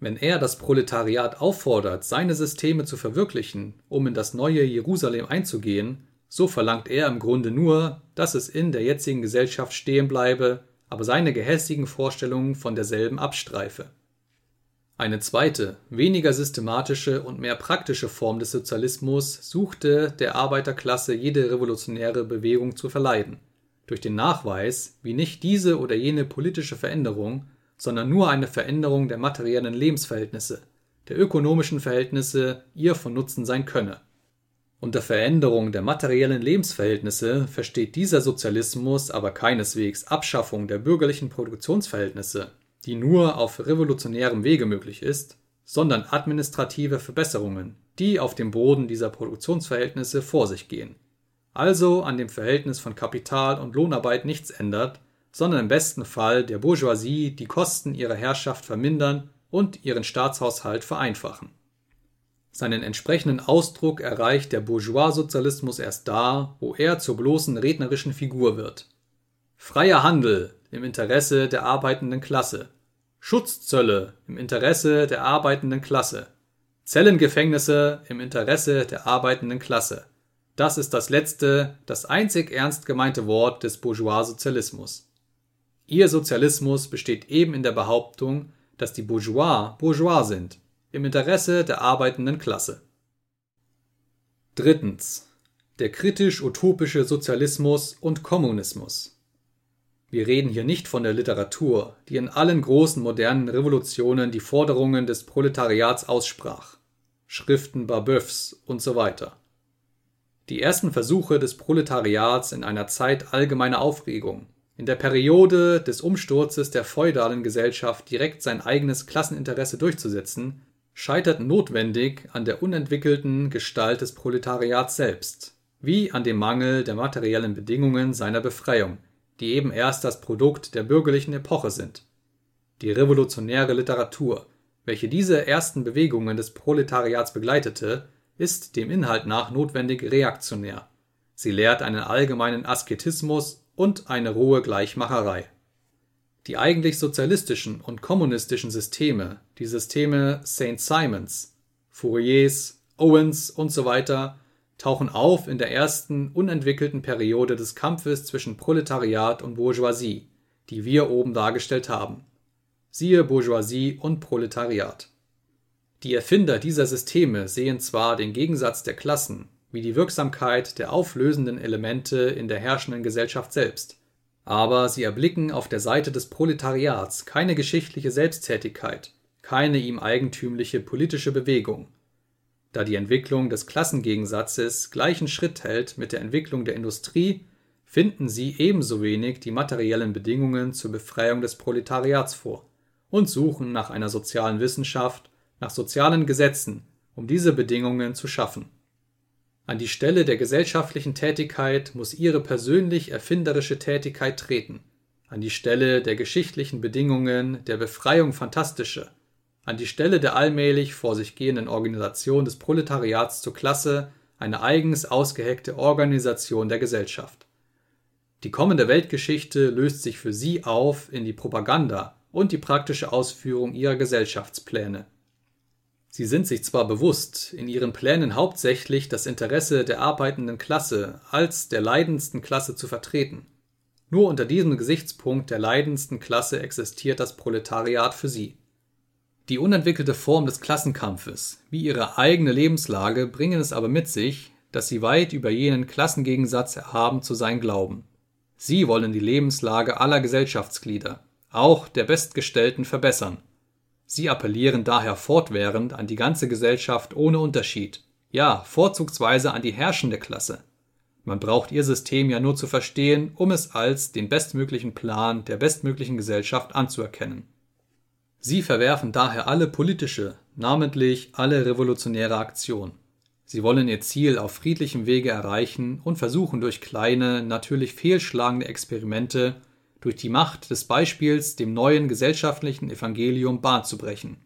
Wenn er das Proletariat auffordert, seine Systeme zu verwirklichen, um in das neue Jerusalem einzugehen, so verlangt er im Grunde nur, dass es in der jetzigen Gesellschaft stehen bleibe, aber seine gehässigen Vorstellungen von derselben abstreife. Eine zweite, weniger systematische und mehr praktische Form des Sozialismus suchte der Arbeiterklasse jede revolutionäre Bewegung zu verleiden, durch den Nachweis, wie nicht diese oder jene politische Veränderung, sondern nur eine Veränderung der materiellen Lebensverhältnisse, der ökonomischen Verhältnisse ihr von Nutzen sein könne. Unter Veränderung der materiellen Lebensverhältnisse versteht dieser Sozialismus aber keineswegs Abschaffung der bürgerlichen Produktionsverhältnisse die nur auf revolutionärem Wege möglich ist, sondern administrative Verbesserungen, die auf dem Boden dieser Produktionsverhältnisse vor sich gehen, also an dem Verhältnis von Kapital und Lohnarbeit nichts ändert, sondern im besten Fall der Bourgeoisie die Kosten ihrer Herrschaft vermindern und ihren Staatshaushalt vereinfachen. Seinen entsprechenden Ausdruck erreicht der Bourgeoissozialismus erst da, wo er zur bloßen rednerischen Figur wird. Freier Handel im Interesse der arbeitenden Klasse, Schutzzölle im Interesse der arbeitenden Klasse, Zellengefängnisse im Interesse der arbeitenden Klasse. Das ist das letzte, das einzig ernst gemeinte Wort des Bourgeois-Sozialismus. Ihr Sozialismus besteht eben in der Behauptung, dass die Bourgeois Bourgeois sind, im Interesse der arbeitenden Klasse. Drittens. Der kritisch-utopische Sozialismus und Kommunismus. Wir reden hier nicht von der Literatur, die in allen großen modernen Revolutionen die Forderungen des Proletariats aussprach. Schriften Barbeufs und so weiter. Die ersten Versuche des Proletariats in einer Zeit allgemeiner Aufregung, in der Periode des Umsturzes der feudalen Gesellschaft direkt sein eigenes Klasseninteresse durchzusetzen, scheiterten notwendig an der unentwickelten Gestalt des Proletariats selbst, wie an dem Mangel der materiellen Bedingungen seiner Befreiung die eben erst das Produkt der bürgerlichen Epoche sind. Die revolutionäre Literatur, welche diese ersten Bewegungen des Proletariats begleitete, ist dem Inhalt nach notwendig reaktionär. Sie lehrt einen allgemeinen Asketismus und eine rohe Gleichmacherei. Die eigentlich sozialistischen und kommunistischen Systeme, die Systeme St. Simons, Fouriers, Owens usw., so tauchen auf in der ersten unentwickelten Periode des Kampfes zwischen Proletariat und Bourgeoisie, die wir oben dargestellt haben. Siehe Bourgeoisie und Proletariat. Die Erfinder dieser Systeme sehen zwar den Gegensatz der Klassen wie die Wirksamkeit der auflösenden Elemente in der herrschenden Gesellschaft selbst, aber sie erblicken auf der Seite des Proletariats keine geschichtliche Selbsttätigkeit, keine ihm eigentümliche politische Bewegung, da die Entwicklung des Klassengegensatzes gleichen Schritt hält mit der Entwicklung der Industrie, finden sie ebenso wenig die materiellen Bedingungen zur Befreiung des Proletariats vor und suchen nach einer sozialen Wissenschaft, nach sozialen Gesetzen, um diese Bedingungen zu schaffen. An die Stelle der gesellschaftlichen Tätigkeit muss ihre persönlich erfinderische Tätigkeit treten, an die Stelle der geschichtlichen Bedingungen der Befreiung fantastischer, an die Stelle der allmählich vor sich gehenden Organisation des Proletariats zur Klasse eine eigens ausgeheckte Organisation der Gesellschaft. Die kommende Weltgeschichte löst sich für sie auf in die Propaganda und die praktische Ausführung ihrer Gesellschaftspläne. Sie sind sich zwar bewusst, in ihren Plänen hauptsächlich das Interesse der arbeitenden Klasse als der leidendsten Klasse zu vertreten. Nur unter diesem Gesichtspunkt der leidendsten Klasse existiert das Proletariat für sie. Die unentwickelte Form des Klassenkampfes wie ihre eigene Lebenslage bringen es aber mit sich, dass sie weit über jenen Klassengegensatz erhaben zu sein glauben. Sie wollen die Lebenslage aller Gesellschaftsglieder, auch der Bestgestellten, verbessern. Sie appellieren daher fortwährend an die ganze Gesellschaft ohne Unterschied, ja, vorzugsweise an die herrschende Klasse. Man braucht ihr System ja nur zu verstehen, um es als den bestmöglichen Plan der bestmöglichen Gesellschaft anzuerkennen. Sie verwerfen daher alle politische, namentlich alle revolutionäre Aktion. Sie wollen ihr Ziel auf friedlichem Wege erreichen und versuchen durch kleine, natürlich fehlschlagende Experimente durch die Macht des Beispiels dem neuen gesellschaftlichen Evangelium Bahn zu brechen.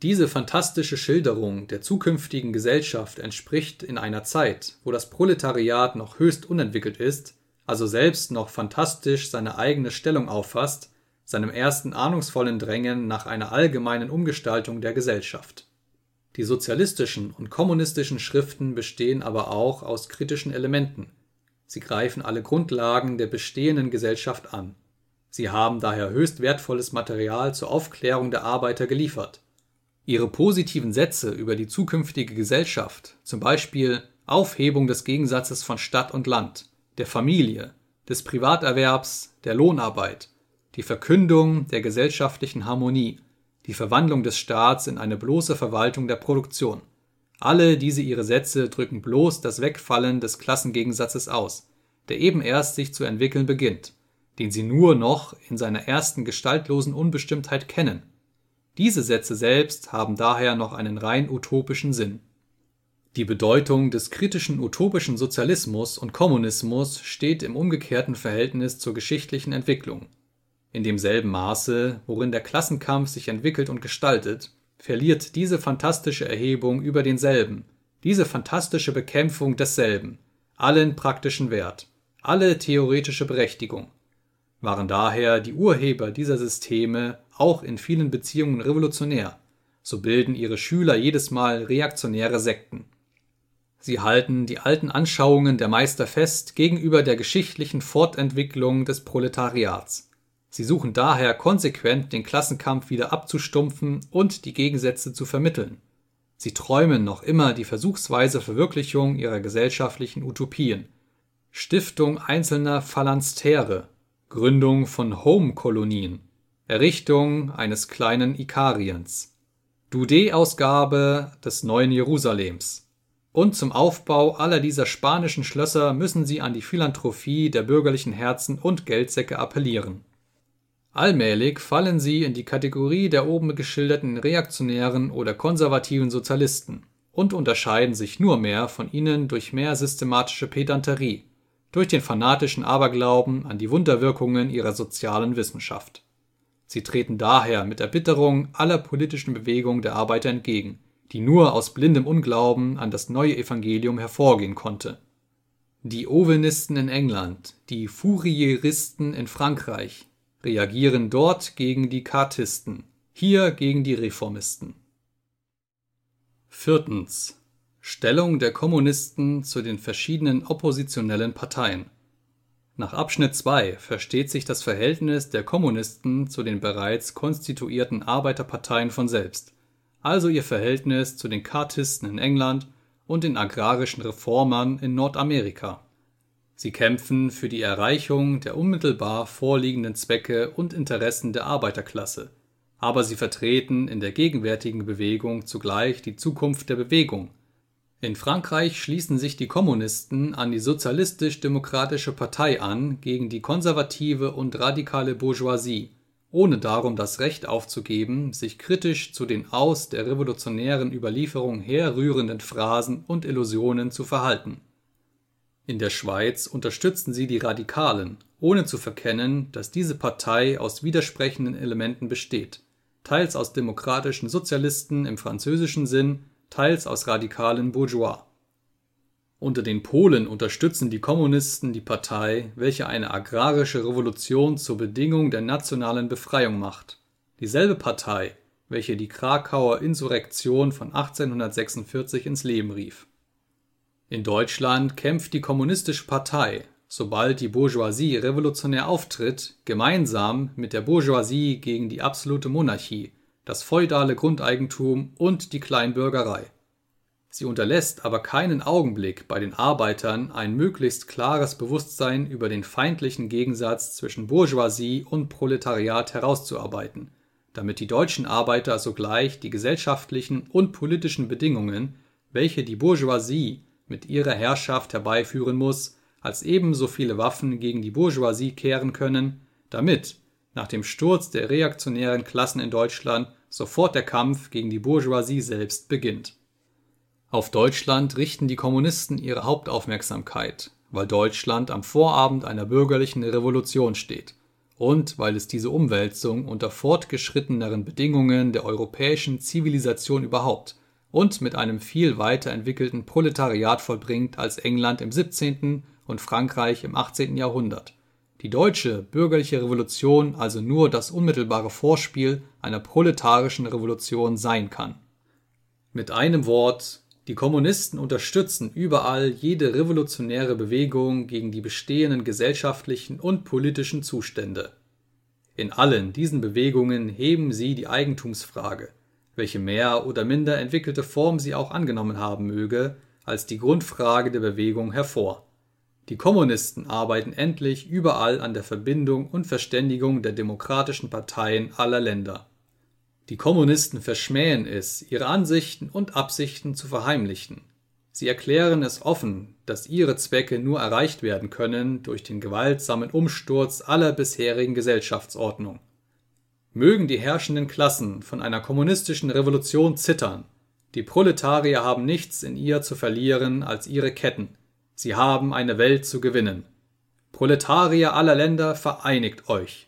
Diese fantastische Schilderung der zukünftigen Gesellschaft entspricht in einer Zeit, wo das Proletariat noch höchst unentwickelt ist, also selbst noch fantastisch seine eigene Stellung auffasst, seinem ersten ahnungsvollen Drängen nach einer allgemeinen Umgestaltung der Gesellschaft. Die sozialistischen und kommunistischen Schriften bestehen aber auch aus kritischen Elementen, Sie greifen alle Grundlagen der bestehenden Gesellschaft an. Sie haben daher höchst wertvolles Material zur Aufklärung der Arbeiter geliefert. Ihre positiven Sätze über die zukünftige Gesellschaft, zum Beispiel Aufhebung des Gegensatzes von Stadt und Land, der Familie, des Privaterwerbs, der Lohnarbeit, die Verkündung der gesellschaftlichen Harmonie, die Verwandlung des Staats in eine bloße Verwaltung der Produktion – alle diese ihre Sätze drücken bloß das Wegfallen des Klassengegensatzes aus, der eben erst sich zu entwickeln beginnt, den sie nur noch in seiner ersten gestaltlosen Unbestimmtheit kennen. Diese Sätze selbst haben daher noch einen rein utopischen Sinn. Die Bedeutung des kritischen utopischen Sozialismus und Kommunismus steht im umgekehrten Verhältnis zur geschichtlichen Entwicklung. In demselben Maße, worin der Klassenkampf sich entwickelt und gestaltet, verliert diese fantastische Erhebung über denselben, diese fantastische Bekämpfung desselben, allen praktischen Wert, alle theoretische Berechtigung. Waren daher die Urheber dieser Systeme auch in vielen Beziehungen revolutionär, so bilden ihre Schüler jedes Mal reaktionäre Sekten. Sie halten die alten Anschauungen der Meister fest gegenüber der geschichtlichen Fortentwicklung des Proletariats. Sie suchen daher konsequent den Klassenkampf wieder abzustumpfen und die Gegensätze zu vermitteln. Sie träumen noch immer die versuchsweise Verwirklichung ihrer gesellschaftlichen Utopien. Stiftung einzelner Phalanstère, Gründung von Home-Kolonien, Errichtung eines kleinen Ikariens, Dudé-Ausgabe des neuen Jerusalems. Und zum Aufbau aller dieser spanischen Schlösser müssen sie an die Philanthropie der bürgerlichen Herzen und Geldsäcke appellieren Allmählich fallen sie in die Kategorie der oben geschilderten reaktionären oder konservativen Sozialisten und unterscheiden sich nur mehr von ihnen durch mehr systematische Pedanterie, durch den fanatischen Aberglauben an die Wunderwirkungen ihrer sozialen Wissenschaft. Sie treten daher mit Erbitterung aller politischen Bewegungen der Arbeiter entgegen, die nur aus blindem Unglauben an das neue Evangelium hervorgehen konnte. Die Owenisten in England, die Fourieristen in Frankreich, reagieren dort gegen die Kartisten, hier gegen die Reformisten. Viertens. Stellung der Kommunisten zu den verschiedenen oppositionellen Parteien. Nach Abschnitt 2 versteht sich das Verhältnis der Kommunisten zu den bereits konstituierten Arbeiterparteien von selbst, also ihr Verhältnis zu den Kartisten in England und den agrarischen Reformern in Nordamerika. Sie kämpfen für die Erreichung der unmittelbar vorliegenden Zwecke und Interessen der Arbeiterklasse, aber sie vertreten in der gegenwärtigen Bewegung zugleich die Zukunft der Bewegung. In Frankreich schließen sich die Kommunisten an die Sozialistisch-Demokratische Partei an gegen die konservative und radikale Bourgeoisie, ohne darum das Recht aufzugeben, sich kritisch zu den aus der revolutionären Überlieferung herrührenden Phrasen und Illusionen zu verhalten in der Schweiz unterstützten sie die Radikalen, ohne zu verkennen, dass diese Partei aus widersprechenden Elementen besteht, teils aus demokratischen Sozialisten im französischen Sinn, teils aus radikalen Bourgeois. Unter den Polen unterstützen die Kommunisten die Partei, welche eine agrarische Revolution zur Bedingung der nationalen Befreiung macht, dieselbe Partei, welche die Krakauer Insurrektion von 1846 ins Leben rief in Deutschland kämpft die Kommunistische Partei, sobald die Bourgeoisie revolutionär auftritt, gemeinsam mit der Bourgeoisie gegen die absolute Monarchie, das feudale Grundeigentum und die Kleinbürgerei. Sie unterlässt aber keinen Augenblick bei den Arbeitern ein möglichst klares Bewusstsein über den feindlichen Gegensatz zwischen Bourgeoisie und Proletariat herauszuarbeiten, damit die deutschen Arbeiter sogleich die gesellschaftlichen und politischen Bedingungen, welche die Bourgeoisie mit ihrer Herrschaft herbeiführen muss, als ebenso viele Waffen gegen die Bourgeoisie kehren können, damit nach dem Sturz der reaktionären Klassen in Deutschland sofort der Kampf gegen die Bourgeoisie selbst beginnt. Auf Deutschland richten die Kommunisten ihre Hauptaufmerksamkeit, weil Deutschland am Vorabend einer bürgerlichen Revolution steht und weil es diese Umwälzung unter fortgeschritteneren Bedingungen der europäischen Zivilisation überhaupt und mit einem viel weiter entwickelten Proletariat vollbringt als England im 17. und Frankreich im 18. Jahrhundert. Die deutsche bürgerliche Revolution also nur das unmittelbare Vorspiel einer proletarischen Revolution sein kann. Mit einem Wort, die Kommunisten unterstützen überall jede revolutionäre Bewegung gegen die bestehenden gesellschaftlichen und politischen Zustände. In allen diesen Bewegungen heben sie die Eigentumsfrage, welche mehr oder minder entwickelte Form sie auch angenommen haben möge, als die Grundfrage der Bewegung hervor. Die Kommunisten arbeiten endlich überall an der Verbindung und Verständigung der demokratischen Parteien aller Länder. Die Kommunisten verschmähen es, ihre Ansichten und Absichten zu verheimlichen. Sie erklären es offen, dass ihre Zwecke nur erreicht werden können durch den gewaltsamen Umsturz aller bisherigen Gesellschaftsordnung. Mögen die herrschenden Klassen von einer kommunistischen Revolution zittern, die Proletarier haben nichts in ihr zu verlieren als ihre Ketten, sie haben eine Welt zu gewinnen. Proletarier aller Länder, vereinigt euch!